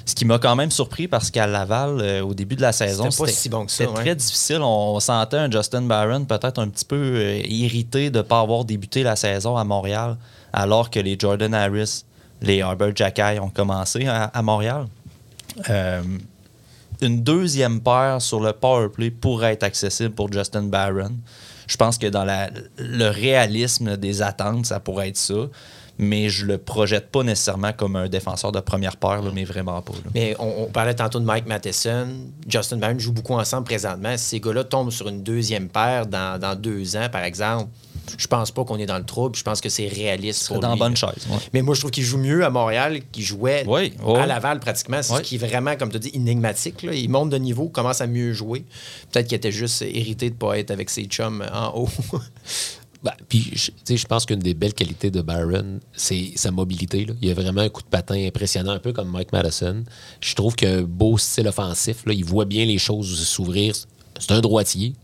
Speaker 7: Ce qui m'a quand même surpris parce qu'à Laval, euh, au début de la saison,
Speaker 6: C'était si bon ouais.
Speaker 7: très difficile. On sentait un Justin Barron peut-être un petit peu euh, irrité de ne pas avoir débuté la saison à Montréal, alors que les Jordan Harris, les Herbert Jackay ont commencé à, à Montréal. Euh, une deuxième paire sur le power play pourrait être accessible pour Justin Barron. Je pense que dans le réalisme des attentes, ça pourrait être ça. Mais je le projette pas nécessairement comme un défenseur de première paire, mais vraiment pas.
Speaker 6: Mais on, parlait tantôt de Mike Matheson. Justin Barron joue beaucoup ensemble présentement. Ces gars-là tombent sur une deuxième paire dans deux ans, par exemple, je pense pas qu'on est dans le trouble. Je pense que c'est réaliste pour
Speaker 7: dans
Speaker 6: lui.
Speaker 7: bonne chaise, ouais.
Speaker 6: Mais moi, je trouve qu'il joue mieux à Montréal qu'il jouait
Speaker 7: Oui,
Speaker 6: à Laval pratiquement. C'est
Speaker 7: Oui.
Speaker 6: ce qui est vraiment, comme tu dis, énigmatique. là. Il monte de niveau, commence à mieux jouer. Peut-être qu'il était juste irrité de ne pas être avec ses chums en haut. [laughs]
Speaker 5: Ben, puis, je- pense qu'une des belles qualités de Byron, c'est sa mobilité. là. Il a vraiment un coup de patin impressionnant, un peu comme Mike Madison. Je trouve qu'il a un beau style offensif. là. Il voit bien les choses s'ouvrir. C'est un droitier.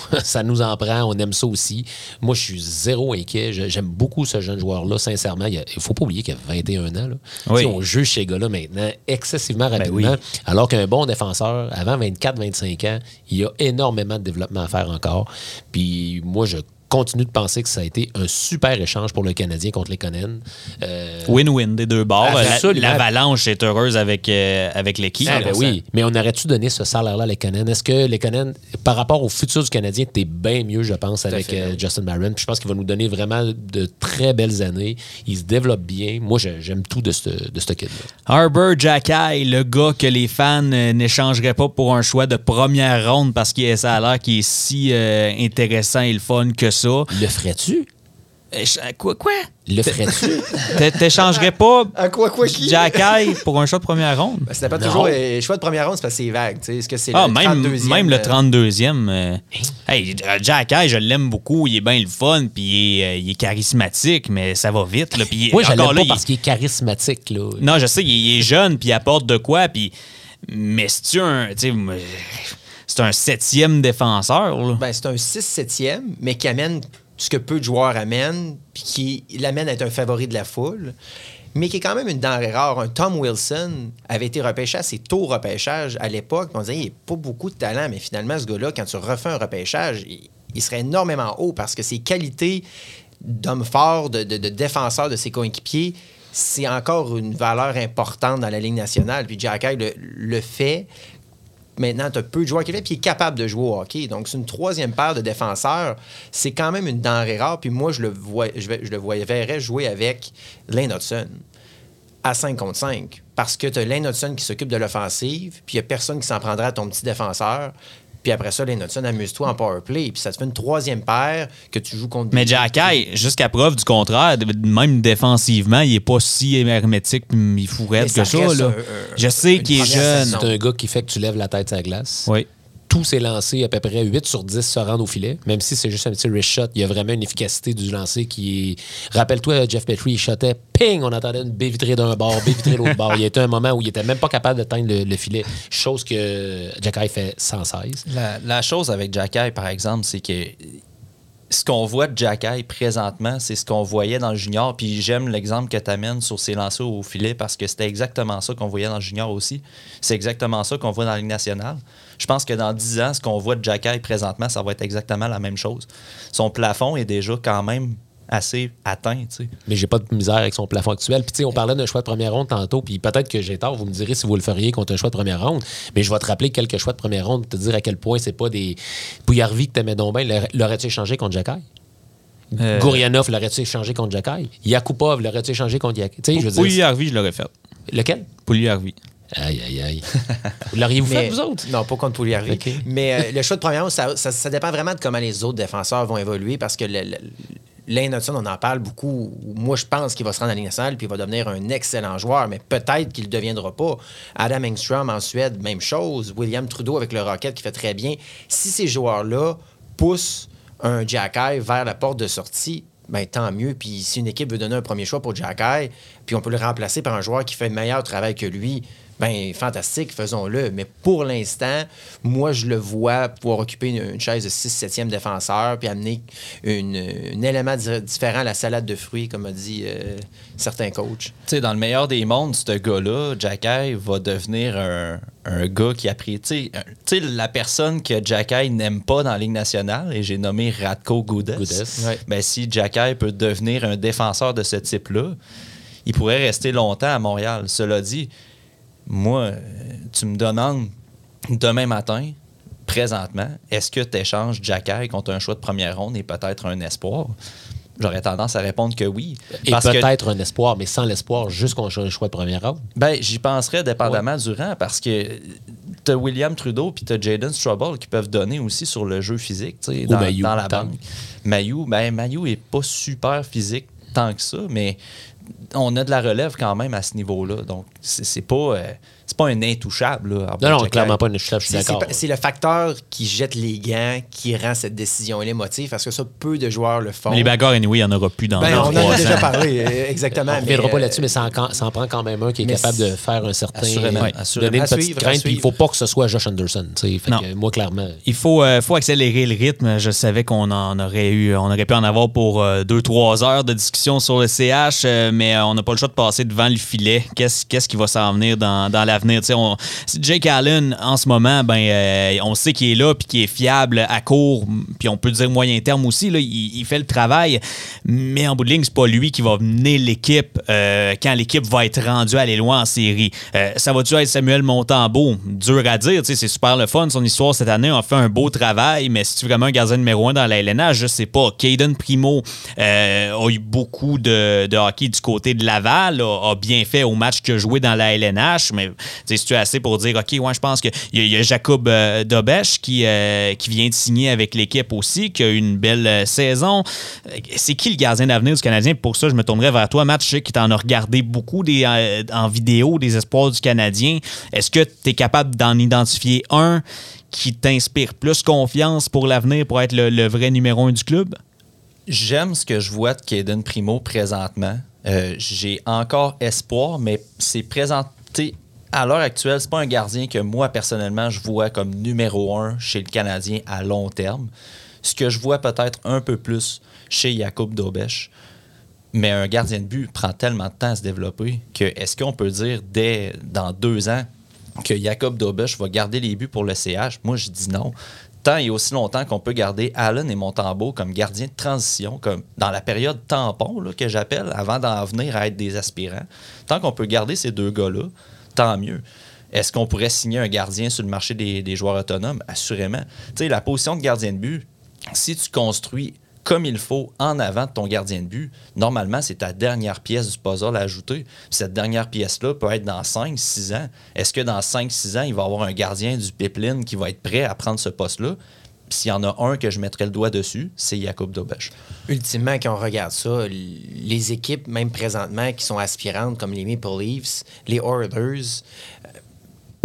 Speaker 5: [laughs] ça nous en prend, on aime ça aussi. Moi, je suis zéro inquiet. J'aime beaucoup ce jeune joueur-là, sincèrement. Il ne faut pas oublier qu'il a 21 ans. Là.
Speaker 1: Oui.
Speaker 5: On juge ces gars-là maintenant excessivement
Speaker 1: Ben
Speaker 5: rapidement.
Speaker 1: oui.
Speaker 5: Alors qu'un bon défenseur, avant 24-25 ans, il y a énormément de développement à faire encore. Puis moi, je continue de penser que ça a été un super échange pour le Canadien contre les Conan. Euh,
Speaker 1: Win-win des deux bords. La-. L'Avalanche est heureuse avec, euh, avec l'équipe.
Speaker 5: Ah, ben oui, mais on aurait-tu donné ce salaire-là à les Conan? Est-ce que les Conan, par rapport au futur du Canadien, t'es bien mieux, je pense, avec
Speaker 6: fait,
Speaker 5: euh. Justin Barron. Puis je pense qu'il va nous donner vraiment de très belles années. Il se développe bien. Moi, j'ai- j'aime tout de ce, de ce kid-là.
Speaker 1: Harbour Jackay, le gars que les fans n'échangeraient pas pour un choix de première ronde parce que ça a l'air qu'il est si euh, intéressant et le fun que ça.
Speaker 5: Le ferais-tu?
Speaker 1: Éch- Quoi? quoi?
Speaker 5: Le ferais-tu?
Speaker 1: T'é- T'échangerais pas [laughs]
Speaker 8: À quoi, quoi, qui?
Speaker 1: Jackay pour un choix de première ronde?
Speaker 6: Ben, C'était pas
Speaker 5: Non.
Speaker 6: toujours euh, choix de première ronde, c'est parce que c'est vague. tu sais. Est-ce que c'est
Speaker 1: Ah,
Speaker 6: le
Speaker 1: même,
Speaker 6: 32e?
Speaker 1: même le
Speaker 6: euh,
Speaker 1: 32e. euh, hey, Jackay, je l'aime beaucoup. Il est bien le fun, puis il est, euh, il est charismatique, mais ça va vite. Là, puis
Speaker 5: Moi, je
Speaker 1: encore
Speaker 5: l'aime
Speaker 1: là,
Speaker 5: pas
Speaker 1: il-
Speaker 5: parce qu'il est charismatique. Là.
Speaker 1: Non, je sais, il, il est jeune, puis il apporte de quoi, puis... Mais un... tu moi, C'est un septième défenseur.
Speaker 6: Ben, c'est un 6-7e, mais qui amène ce que peu de joueurs amènent, puis qui l'amène à être un favori de la foule, mais qui est quand même une denrée rare. Un Tom Wilson avait été repêché assez tôt au repêchage à l'époque. On disait, il n'y a pas beaucoup de talent, mais finalement, ce gars-là, quand tu refais un repêchage, il, serait énormément haut parce que ses qualités d'homme fort, de, défenseur de ses coéquipiers, c'est encore une valeur importante dans la Ligue nationale. Puis Jack High le, le fait. Maintenant, tu as peu de joueurs qui le fait, puis il est capable de jouer au hockey. Donc, c'est une troisième paire de défenseurs. C'est quand même une denrée rare. Puis moi, je le voyais, verrais jouer avec Lane Hudson à 5 contre 5. Parce que tu as Lane Hudson qui s'occupe de l'offensive, puis il n'y a personne qui s'en prendra à ton petit défenseur. Puis après ça, Lane Hudson, amuse-toi en power play. Puis ça te fait une troisième paire que tu joues contre.
Speaker 1: Mais Jackay, jusqu'à preuve du contraire, même défensivement, il est pas si hermétique puis il fourrait que
Speaker 6: ça
Speaker 1: ça.
Speaker 6: reste
Speaker 1: là.
Speaker 6: un- un-
Speaker 1: Je sais qu'il est jeune.
Speaker 5: C'est un gars qui fait que tu lèves la tête à la glace.
Speaker 1: Oui.
Speaker 5: Ses à peu près 8 sur 10 se rendent au filet. Même si c'est juste un petit wrist shot, il y a vraiment une efficacité du lancer qui est. Rappelle-toi, Jeff Petrie, il shotait, ping, on entendait une baie vitrée d'un bord, baie vitrée de l'autre bord. Il y a été un moment où il était même pas capable d'atteindre le, le filet. Chose que Jack fait sans cesse.
Speaker 7: La, la chose avec Jacky, par exemple, c'est que ce qu'on voit de Jacky présentement, c'est ce qu'on voyait dans le junior. Puis j'aime l'exemple que tu amènes sur ses lancers au filet parce que c'était exactement ça qu'on voyait dans le junior aussi. C'est exactement ça qu'on voit dans la Ligue nationale. Je pense que dans 10 ans, ce qu'on voit de Jacky présentement, ça va être exactement la même chose. Son plafond est déjà quand même assez atteint. tu sais.
Speaker 5: Mais j'ai pas de misère avec son plafond actuel. Puis tu sais, on parlait d'un choix de première ronde tantôt, puis peut-être que j'ai tort, vous me direz si vous le feriez contre un choix de première ronde. Mais je vais te rappeler quelques choix de première ronde, pour te dire à quel point c'est pas des. Pouillarvi que t'aimais donc bien, l'aurais- l'aurais-tu échangé contre Jacky?
Speaker 1: Euh,
Speaker 5: Gourianov l'aurait-tu échangé contre Jacky? Yakupov l'aurait-tu échangé contre Jacky? Tu sais, je veux
Speaker 1: Pouliot
Speaker 5: dire.
Speaker 1: Harvey, je l'aurais fait.
Speaker 5: Lequel?
Speaker 1: Pouliot Harvey.
Speaker 5: Aïe, aïe, aïe. [laughs] Vous L'auriez-vous fait, vous autres?
Speaker 6: Non, pas contre Pouliari.
Speaker 5: OK.
Speaker 6: Mais euh, le choix de première ronde, ça, ça- ça dépend vraiment de comment les autres défenseurs vont évoluer parce que le- le- Lane Hudson, on en parle beaucoup. Moi, je pense qu'il va se rendre à la Ligue puis il va devenir un excellent joueur, mais peut-être qu'il ne deviendra pas. Adam Engstrom en Suède, même chose. William Trudeau avec le Rocket qui fait très bien. Si ces joueurs-là poussent un Jacky vers la porte de sortie, ben, tant mieux. Puis si une équipe veut donner un premier choix pour Jacky, puis on peut le remplacer par un joueur qui fait meilleur travail que lui, ben fantastique, faisons-le. Mais pour l'instant, moi, je le vois pouvoir occuper une, une chaise de 6-7e défenseur puis amener une- un élément di- différent à la salade de fruits, comme a dit euh, certains coachs.
Speaker 7: Tu sais, dans le meilleur des mondes, ce gars-là, Jacky, va devenir un, un gars qui a pris. Tu sais, la personne que Jacky n'aime pas dans la Ligue nationale, et j'ai nommé Radko Goudes.
Speaker 5: Goudes.
Speaker 6: Ouais.
Speaker 7: Ben, si Jacky peut devenir un défenseur de ce type-là, il pourrait rester longtemps à Montréal. Cela dit, moi, euh, tu me demandes demain matin, présentement, est-ce que tu échanges Jacky contre un choix de première ronde et peut-être un espoir? J'aurais tendance à répondre que oui.
Speaker 5: Et
Speaker 7: que-
Speaker 5: peut-être un espoir, mais sans l'espoir, juste qu'on un choix de première ronde.
Speaker 7: ben, j'y penserais dépendamment du rang parce que t'as William Trudeau puis t'as Jaden Strubble qui peuvent donner aussi sur le jeu physique, tu sais,
Speaker 5: Ou
Speaker 7: dans,
Speaker 5: Mailloux,
Speaker 7: dans la banque. Mailloux, ben, Mailloux est pas super physique tant que ça, mais on a de la relève quand même à ce niveau-là. Donc, c'est pas, euh, c'est pas un intouchable. Là,
Speaker 5: Non, non, clairement pas une échelle, je suis
Speaker 6: C'est-
Speaker 5: d'accord.
Speaker 6: C'est c'est le facteur qui jette les gants qui rend cette décision émotive parce que ça, peu de joueurs le font.
Speaker 1: Mais les bagarres, anyway, il n'y en aura plus dans
Speaker 6: Ben, on en a déjà parlé, [laughs] euh, exactement.
Speaker 5: On ne reviendra pas
Speaker 6: euh,
Speaker 5: là-dessus, mais ça en, ça en prend quand même un qui est capable de faire un certain.
Speaker 7: Assurément,
Speaker 5: Ouais.
Speaker 7: assurément.
Speaker 5: Donner une
Speaker 6: À
Speaker 5: petite
Speaker 6: suivre, à
Speaker 5: crainte, puis il ne faut pas que ce soit Josh Anderson. Fait
Speaker 1: Non.
Speaker 5: que, moi, clairement.
Speaker 1: Il faut, euh, faut accélérer le rythme. Je savais qu'on en aurait eu, on aurait pu en avoir pour 2-3 heures de discussion sur le CH, euh, mais euh, on n'a pas le choix de passer devant le filet. Qu'est-ce qu'est-ce qui va s'en venir dans, dans l'avenir? On- Jake Allen, en ce moment, ben, euh, on sait qu'il est là puis qu'il est fiable à court, puis on peut dire moyen terme aussi. Il, fait le travail, mais en bout de ligne, c'est pas lui qui va mener l'équipe euh, quand l'équipe va être rendue à aller loin en série. Euh, ça va-tu être Samuel Montembeau? Dur à dire, c'est super le fun. Son histoire cette année a fait un beau travail, mais si tu vraiment un gardien numéro un dans la LNH, je sais pas. Caden Primo a eu beaucoup de, hockey du côté de Laval, a, a bien fait au match a joué dans la LNH, mais tu sais, c'est assez pour dire, OK, ouais, je pense qu'il y, y a Jacob euh, Dobesch qui, euh, qui vient de signer avec l'équipe aussi, qui a eu une belle euh, saison. C'est qui le gardien d'avenir du Canadien? Pour ça, je me tournerai vers toi, Matt. Je sais que tu en as regardé beaucoup des, en vidéo des espoirs du Canadien. Est-ce que tu es capable d'en identifier un qui t'inspire plus confiance pour l'avenir pour être le, vrai numéro un du club?
Speaker 7: J'aime ce que je vois de Caden Primo présentement. J'ai encore espoir, mais c'est présenté à l'heure actuelle, c'est pas un gardien que moi personnellement je vois comme numéro un chez le Canadien à long terme. Ce que je vois peut-être un peu plus chez Jacob Dobesch. Mais un gardien de but prend tellement de temps à se développer que est-ce qu'on peut dire dès dans deux ans que Jacob Dobesch va garder les buts pour le CH? Moi, je dis non. Tant et aussi longtemps qu'on peut garder Allen et Montembeau comme gardiens de transition, comme dans la période tampon que j'appelle, avant d'en venir à être des aspirants, tant qu'on peut garder ces deux gars-là, tant mieux. Est-ce qu'on pourrait signer un gardien sur le marché des, joueurs autonomes? Assurément. Tu sais, la position de gardien de but, si tu construis comme il faut en avant de ton gardien de but, normalement, c'est ta dernière pièce du puzzle à ajouter. Cette dernière pièce-là peut être dans 5-6 ans. Est-ce que dans 5-6 ans, il va y avoir un gardien du pipeline qui va être prêt à prendre ce poste-là? S'il y en a un que je mettrais le doigt dessus, c'est Jacob Dobesch.
Speaker 6: Ultimement, quand on regarde ça, les équipes, même présentement, qui sont aspirantes, comme les Maple Leafs, les Oilers, euh,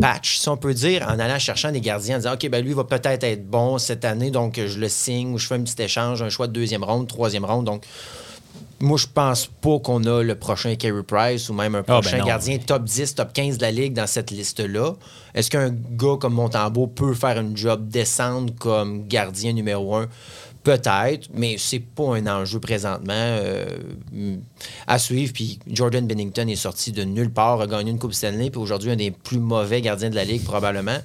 Speaker 6: patch, si on peut dire, en allant cherchant des gardiens, en disant OK, ben lui va peut-être être bon cette année, donc je le signe ou je fais un petit échange, un choix de deuxième ronde, troisième ronde. Donc, moi, je pense pas qu'on a le prochain Carey Price ou même un
Speaker 1: ben
Speaker 6: prochain gardien top 10, top 15 de la ligue dans cette liste-là. Est-ce qu'un gars comme Montembeau peut faire une job décente comme gardien numéro un? Peut-être, mais c'est pas un enjeu présentement euh, à suivre. Puis Jordan Bennington est sorti de nulle part, a gagné une Coupe Stanley, puis aujourd'hui un des plus mauvais gardiens de la ligue probablement,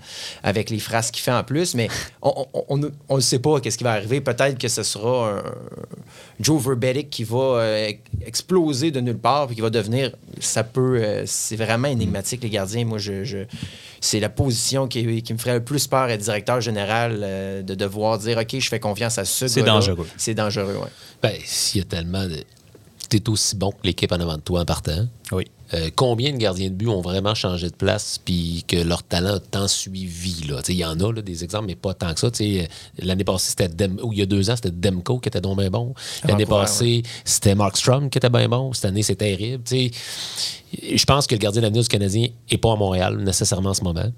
Speaker 6: avec les phrases qu'il fait en plus. Mais on ne sait pas qu'est-ce qui va arriver. Peut-être que ce sera un Joe Verbetic qui va euh, exploser de nulle part, puis qui va devenir. Ça peut. euh, c'est vraiment énigmatique les gardiens. Moi, je, je- c'est la position qui, qui me ferait le plus peur être directeur général euh, de devoir dire OK, je fais confiance à ce
Speaker 1: C'est dangereux.
Speaker 6: C'est dangereux, oui.
Speaker 5: Ben, s'il y a tellement de. T'es aussi bon que l'équipe en avant de toi en partant.
Speaker 1: Oui.
Speaker 5: Euh, combien de gardiens de but ont vraiment changé de place puis que leur talent a tant suivi? Tu Il y en a là, des exemples, mais pas tant que ça. Tu euh, L'année passée, c'était Dem- ou il y a deux ans, c'était Demko qui était donc bien bon. L'année passée, c'était Mark Strom qui était bien bon. Cette année, c'est terrible. Tu Je pense que le gardien d'avenir du Canadien n'est pas à Montréal nécessairement en ce moment.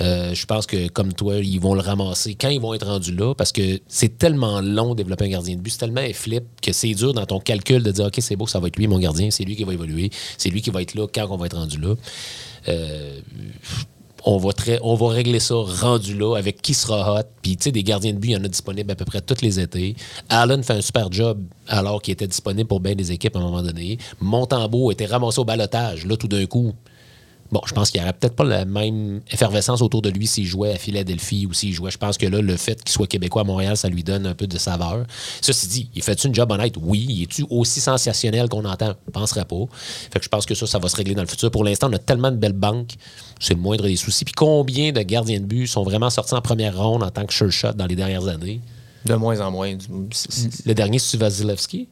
Speaker 5: Euh, je pense que, comme toi, ils vont le ramasser quand ils vont être rendus là, parce que c'est tellement long de développer un gardien de but, c'est tellement flip que c'est dur dans ton calcul de dire OK, c'est beau, ça va être lui, mon gardien, c'est lui qui va évoluer, c'est lui qui va être là quand on va être rendu là. Euh, on va, régler ça rendu là avec qui sera hot. Puis, tu sais, des gardiens de but, il y en a disponibles à peu près tous les étés. Allen fait un super job alors qu'il était disponible pour bien des équipes à un moment donné. Montembeau était ramassé au balotage. Là, tout d'un coup, Bon, je pense qu'il n'y aurait peut-être pas la même effervescence autour de lui s'il jouait à Philadelphie ou s'il jouait. Je pense que là, le fait qu'il soit québécois à Montréal, ça lui donne un peu de saveur. Ceci dit, il fait-tu une job honnête? Oui. Il est-tu aussi sensationnel qu'on entend? Je ne penserais pas. Fait que je pense que ça, ça va se régler dans le futur. Pour l'instant, on a tellement de belles banques, c'est le moindre des soucis. Puis combien de gardiens de but sont vraiment sortis en première ronde en tant que sure shot dans les dernières années?
Speaker 6: De moins en moins. Du-
Speaker 5: Le dernier, c'est Vasilevski.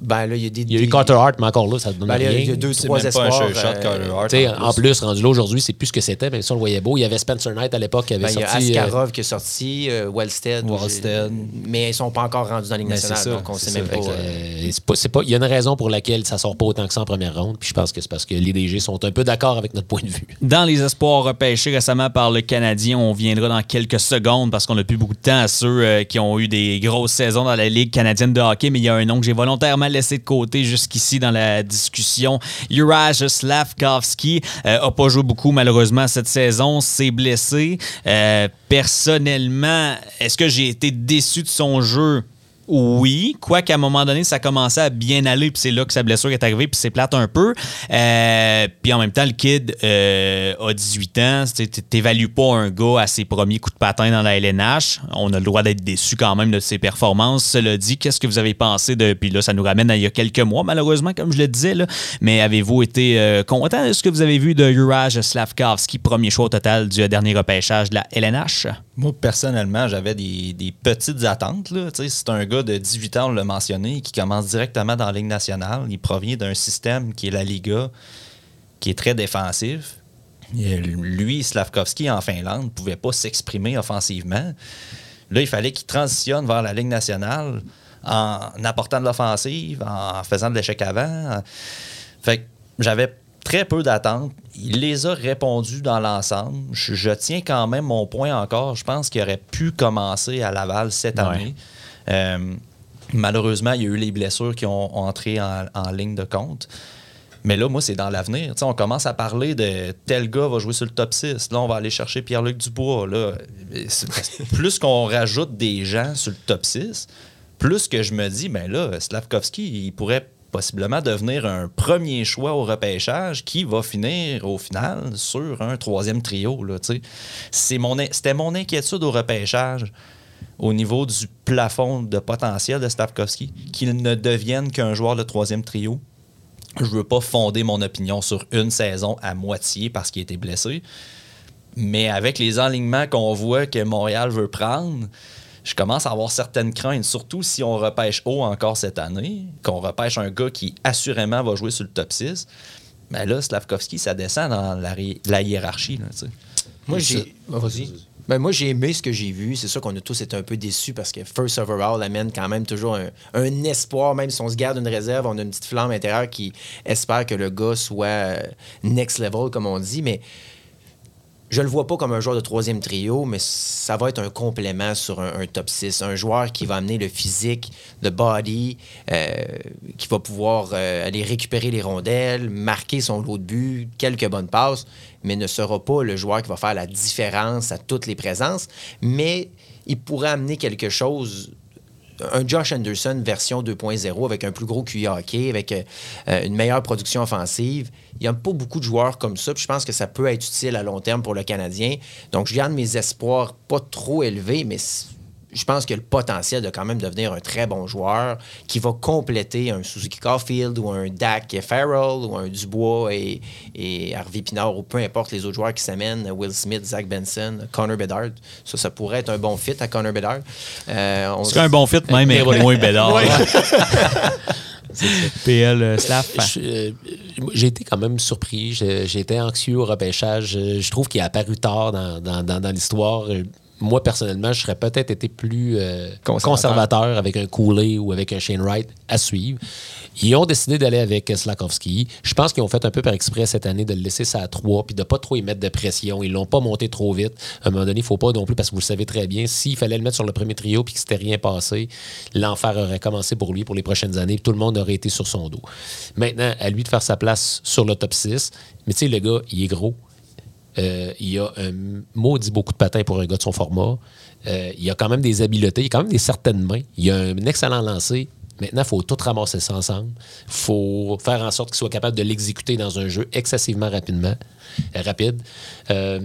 Speaker 6: Ben là, il y a des.
Speaker 5: Il y a eu Carter Hart, mais encore là, ça ne donne
Speaker 6: Ben, il y a-
Speaker 5: rien.
Speaker 6: il y a deux, trois
Speaker 7: même
Speaker 6: espoirs. euh,
Speaker 7: en
Speaker 5: en
Speaker 7: plus.
Speaker 5: rendu là aujourd'hui, c'est plus ce que c'était, mais ça, on le voyait beau. Il y avait Spencer Knight à l'époque qui avait
Speaker 6: Ben, il y a
Speaker 5: sorti. euh,
Speaker 6: Askarov qui est sorti, euh, Wellstead.
Speaker 7: Wellstead.
Speaker 6: Mais ils sont pas encore rendus dans la Ligue nationale,
Speaker 7: ça,
Speaker 6: donc on sait même pas. Euh,
Speaker 5: pas- Il y a une raison pour laquelle ça sort pas autant que ça en première ronde. Puis je pense que c'est parce que les DG sont un peu d'accord avec notre point de vue.
Speaker 1: Dans les espoirs repêchés récemment par le Canadien, on viendra dans quelques secondes parce qu'on n'a plus beaucoup de temps à ceux euh, qui ont eu des grosses saisons dans la Ligue canadienne de hockey, mais il y a un nom que j'ai volontairement laissé de côté jusqu'ici dans la discussion. Juraj Slavkovski euh, a pas joué beaucoup malheureusement cette saison, s'est blessé. Euh, personnellement, est-ce que j'ai été déçu de son jeu? Oui, quoi qu'à un moment donné, ça commençait à bien aller, puis c'est là que sa blessure est arrivée, puis c'est plate un peu. Euh, puis en même temps, le kid euh, a 18 ans. T'évalues pas un gars à ses premiers coups de patin dans la LNH. On a le droit d'être déçu quand même de ses performances. Cela dit, qu'est-ce que vous avez pensé de. Puis là, ça nous ramène à il y a quelques mois, malheureusement, comme je le disais. Mais avez-vous été euh, content de ce que vous avez vu de Juraj Slavkovski, premier choix total du dernier repêchage de la LNH?
Speaker 7: Moi, personnellement, j'avais des, des petites attentes. C'est un gars de 18 ans, on l'a mentionné, qui commence directement dans la Ligue nationale. Il provient d'un système qui est la Liga, qui est très défensif. Et lui, Slavkovski, en Finlande, ne pouvait pas s'exprimer offensivement. Là, il fallait qu'il transitionne vers la Ligue nationale en apportant de l'offensive, en faisant de l'échec avant. Fait que j'avais très peu d'attentes. Il les a répondues dans l'ensemble. Je, je tiens quand même mon point encore. Je pense qu'il aurait pu commencer à Laval cette
Speaker 1: Ouais.
Speaker 7: année. Euh, malheureusement, il y a eu les blessures qui ont, entré en, ligne de compte. Mais là, moi, c'est dans l'avenir. On commence à parler de tel gars va jouer sur le top 6. Là, on va aller chercher Pierre-Luc Dubois. Là. Plus qu'on rajoute des gens sur le top 6, plus que je me dis, ben là, Slavkovski, il pourrait possiblement devenir un premier choix au repêchage qui va finir au final sur un troisième trio. C'est mon C'était mon inquiétude au repêchage au niveau du plafond de potentiel de Stavkovski, qu'il ne devienne qu'un joueur de troisième trio. Je veux pas fonder mon opinion sur une saison à moitié parce qu'il était blessé. Mais avec les enlignements qu'on voit que Montréal veut prendre, je commence à avoir certaines craintes, surtout si on repêche haut encore cette année, qu'on repêche un gars qui assurément va jouer sur le top 6. Mais là, Slavkovski, ça descend dans la, hiérarchie. Là.
Speaker 6: Moi, j'ai. Vas-y. Ben, moi, j'ai aimé ce que j'ai vu. C'est sûr qu'on a tous été un peu déçus parce que First Overall amène quand même toujours un, espoir, même si on se garde une réserve, on a une petite flamme intérieure qui espère que le gars soit euh, next level, comme on dit. Mais je le vois pas comme un joueur de troisième trio, mais ça va être un complément sur un, top 6. Un joueur qui va amener le physique, le body, euh, qui va pouvoir euh, aller récupérer les rondelles, marquer son lot de buts, quelques bonnes passes, mais ne sera pas le joueur qui va faire la différence à toutes les présences. Mais il pourrait amener quelque chose un Josh Anderson version 2.0 avec un plus gros QI hockey, avec euh, une meilleure production offensive. Il n'y a pas beaucoup de joueurs comme ça. puis je pense que ça peut être utile à long terme pour le Canadien. Donc, je garde mes espoirs pas trop élevés, mais je pense qu'il y a le potentiel de quand même devenir un très bon joueur qui va compléter un Suzuki Caulfield ou un Dak Farrell ou un Dubois et, et Harvey Pinard ou peu importe les autres joueurs qui s'amènent, Will Smith, Zach Benson, Connor Bedard. Ça, ça pourrait être un bon fit à Connor Bedard. Euh, on-
Speaker 1: Ce serait un bon fit, même, mais moins bédard. PL euh,
Speaker 5: euh, J'ai été quand même surpris. J'ai été anxieux au repêchage. Euh, Je trouve qu'il est apparu tard dans, dans- dans- dans l'histoire. Moi, personnellement, je serais peut-être été plus euh,
Speaker 8: Conservateur.
Speaker 5: conservateur. avec un Cooley ou avec un Shane Wright à suivre. Ils ont décidé d'aller avec Slakowski. Je pense qu'ils ont fait un peu par exprès cette année de le laisser ça à 3 puis de pas trop y mettre de pression. Ils l'ont pas monté trop vite. À un moment donné, il faut pas non plus, parce que vous le savez très bien, s'il fallait le mettre sur le premier trio puis que c'était rien passé, l'enfer aurait commencé pour lui pour les prochaines années. puis Tout le monde aurait été sur son dos. Maintenant, à lui de faire sa place sur le top 6. Mais tu sais, le gars, il est gros. Euh, il a un maudit beaucoup de patins pour un gars de son format. Euh, il a quand même des habiletés, il a quand même des certaines mains. Il a un excellent lancer. Maintenant, il faut tout ramasser ça ensemble. Il faut faire en sorte qu'il soit capable de l'exécuter dans un jeu excessivement rapidement, euh, rapide. Euh,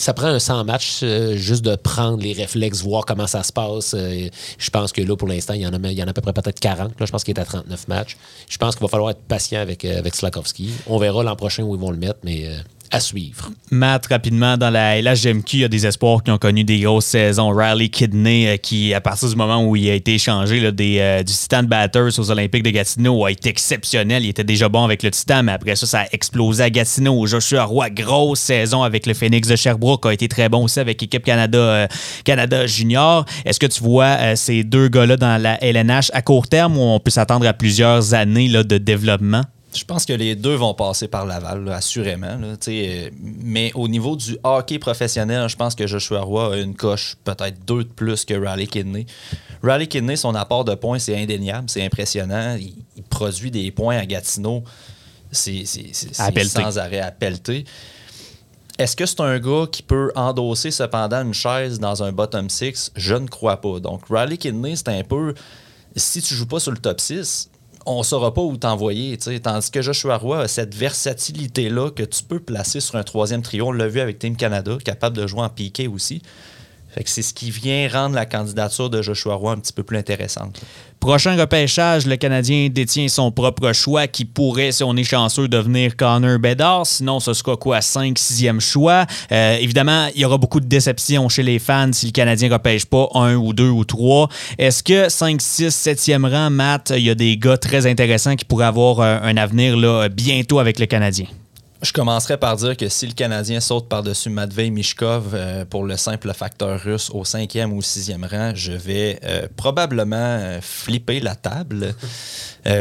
Speaker 5: ça prend un 100 matchs euh, juste de prendre les réflexes, voir comment ça se passe. Je pense que là, pour l'instant, il y en a, y à peu près peut-être 40. Là, je pense qu'il est à 39 matchs. Je pense qu'il va falloir être patient avec, euh, Slakowski. On verra l'an prochain où ils vont le mettre, mais à suivre.
Speaker 1: Matt, rapidement, dans la LHGMQ, il y a des espoirs qui ont connu des grosses saisons. Riley Kidney, euh, qui, à partir du moment où il a été échangé des, euh, du Titan Batters aux Olympiques de Gatineau, a été exceptionnel. Il était déjà bon avec le Titan, mais après ça, ça a explosé à Gatineau. Joshua Roy, grosse saison avec le Phoenix de Sherbrooke, a été très bon aussi avec l'équipe Canada, euh, Canada Junior. Est-ce que tu vois ces deux gars-là dans la LNH à court terme ou on peut s'attendre à plusieurs années là, de développement?
Speaker 7: Je pense que les deux vont passer par Laval, là, assurément. là, euh, mais au niveau du hockey professionnel, je pense que Joshua Roy a une coche, peut-être deux de plus que Raleigh Kidney. Raleigh Kidney, son apport de points, c'est indéniable, c'est impressionnant. Il, il produit des points à Gatineau. C'est sans arrêt à pelleter. Est-ce que c'est un gars qui peut endosser cependant une chaise dans un bottom six? Je ne crois pas. Donc, Riley Kidney, c'est un peu si tu joues pas sur le top 6, on saura pas où t'envoyer. Tandis que Joshua Roy a cette versatilité-là que tu peux placer sur un troisième trio. On vu avec Team Canada, capable de jouer en piqué aussi. C'est ce qui vient rendre la candidature de Joshua Roy un petit peu plus intéressante.
Speaker 1: Prochain repêchage, le Canadien détient son propre choix qui pourrait, si on est chanceux, devenir Connor Bedard. Sinon, ce sera quoi, 5, 6e choix. Euh, évidemment, il y aura beaucoup de déceptions chez les fans si le Canadien ne repêche pas un ou deux ou trois. Est-ce que 5, 6, 7e rang, Matt, il y a des gars très intéressants qui pourraient avoir euh, un avenir là, bientôt avec le Canadien?
Speaker 7: Je commencerai par dire que si le Canadien saute par-dessus Matvei Mishkov euh, pour le simple facteur russe au cinquième ou sixième rang, je vais euh, probablement euh, flipper la table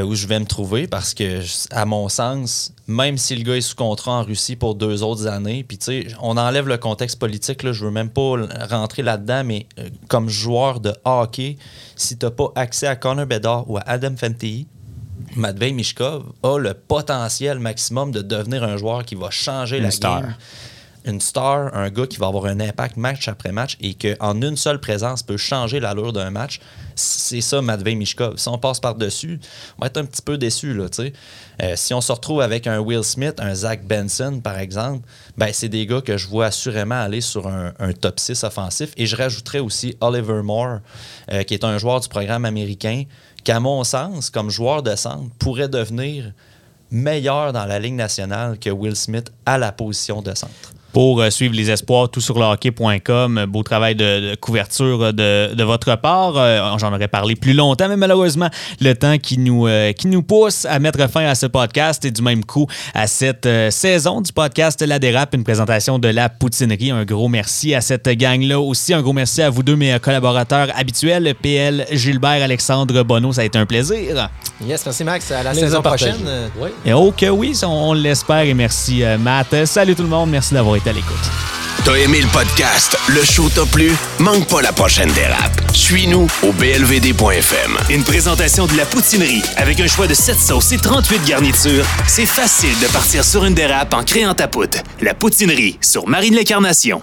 Speaker 7: où je vais me trouver parce que, à mon sens, même si le gars est sous contrat en Russie pour deux autres années, puis tu sais, on enlève le contexte politique, là, je veux même pas rentrer là-dedans, mais comme joueur de hockey, si tu n'as pas accès à Connor Bedard ou à Adam Fantilli, Matvei Mishkov a le potentiel maximum de devenir un joueur qui va changer la
Speaker 1: star.
Speaker 7: game. Une star, un gars qui va avoir un impact match après match et qu'en une seule présence peut changer l'allure d'un match. C'est ça, Matvei Mishkov. Si on passe par-dessus, on va être un petit peu déçu. Là. Euh, si on se retrouve avec un Will Smith, un Zach Benson, par exemple, ben, c'est des gars que je vois assurément aller sur un, un top 6 offensif. Et je rajouterais aussi Oliver Moore, euh, qui est un joueur du programme américain, qui, à mon sens, comme joueur de centre, pourrait devenir meilleur dans la Ligue nationale que Will Smith à la position de centre.
Speaker 1: Pour euh, suivre les espoirs, tout sur le. Beau travail de, couverture de, de votre part. Euh, J'en aurais parlé plus longtemps, mais malheureusement, le temps qui nous, euh, pousse à mettre fin à ce podcast et du même coup à cette euh, saison du podcast La Dérape, une présentation de la poutinerie. Un gros merci à cette gang-là aussi. Un gros merci à vous deux, mes collaborateurs habituels, PL Gilbert, Alexandre Bonneau. Ça a été un plaisir.
Speaker 6: Yes, merci Max. À la saison prochaine.
Speaker 5: Oui.
Speaker 1: Et oh que oui, on, on l'espère et merci euh, Matt. Salut tout le monde, merci d'avoir été à l'écoute.
Speaker 2: T'as aimé le podcast? Le show t'a plu? Manque pas la prochaine dérape. Suis-nous au blvd.fm.
Speaker 4: Une présentation de la poutinerie avec un choix de 7 sauces et 38 garnitures. C'est facile de partir sur une dérape en créant ta poudre. La poutinerie sur Marine l'Incarnation.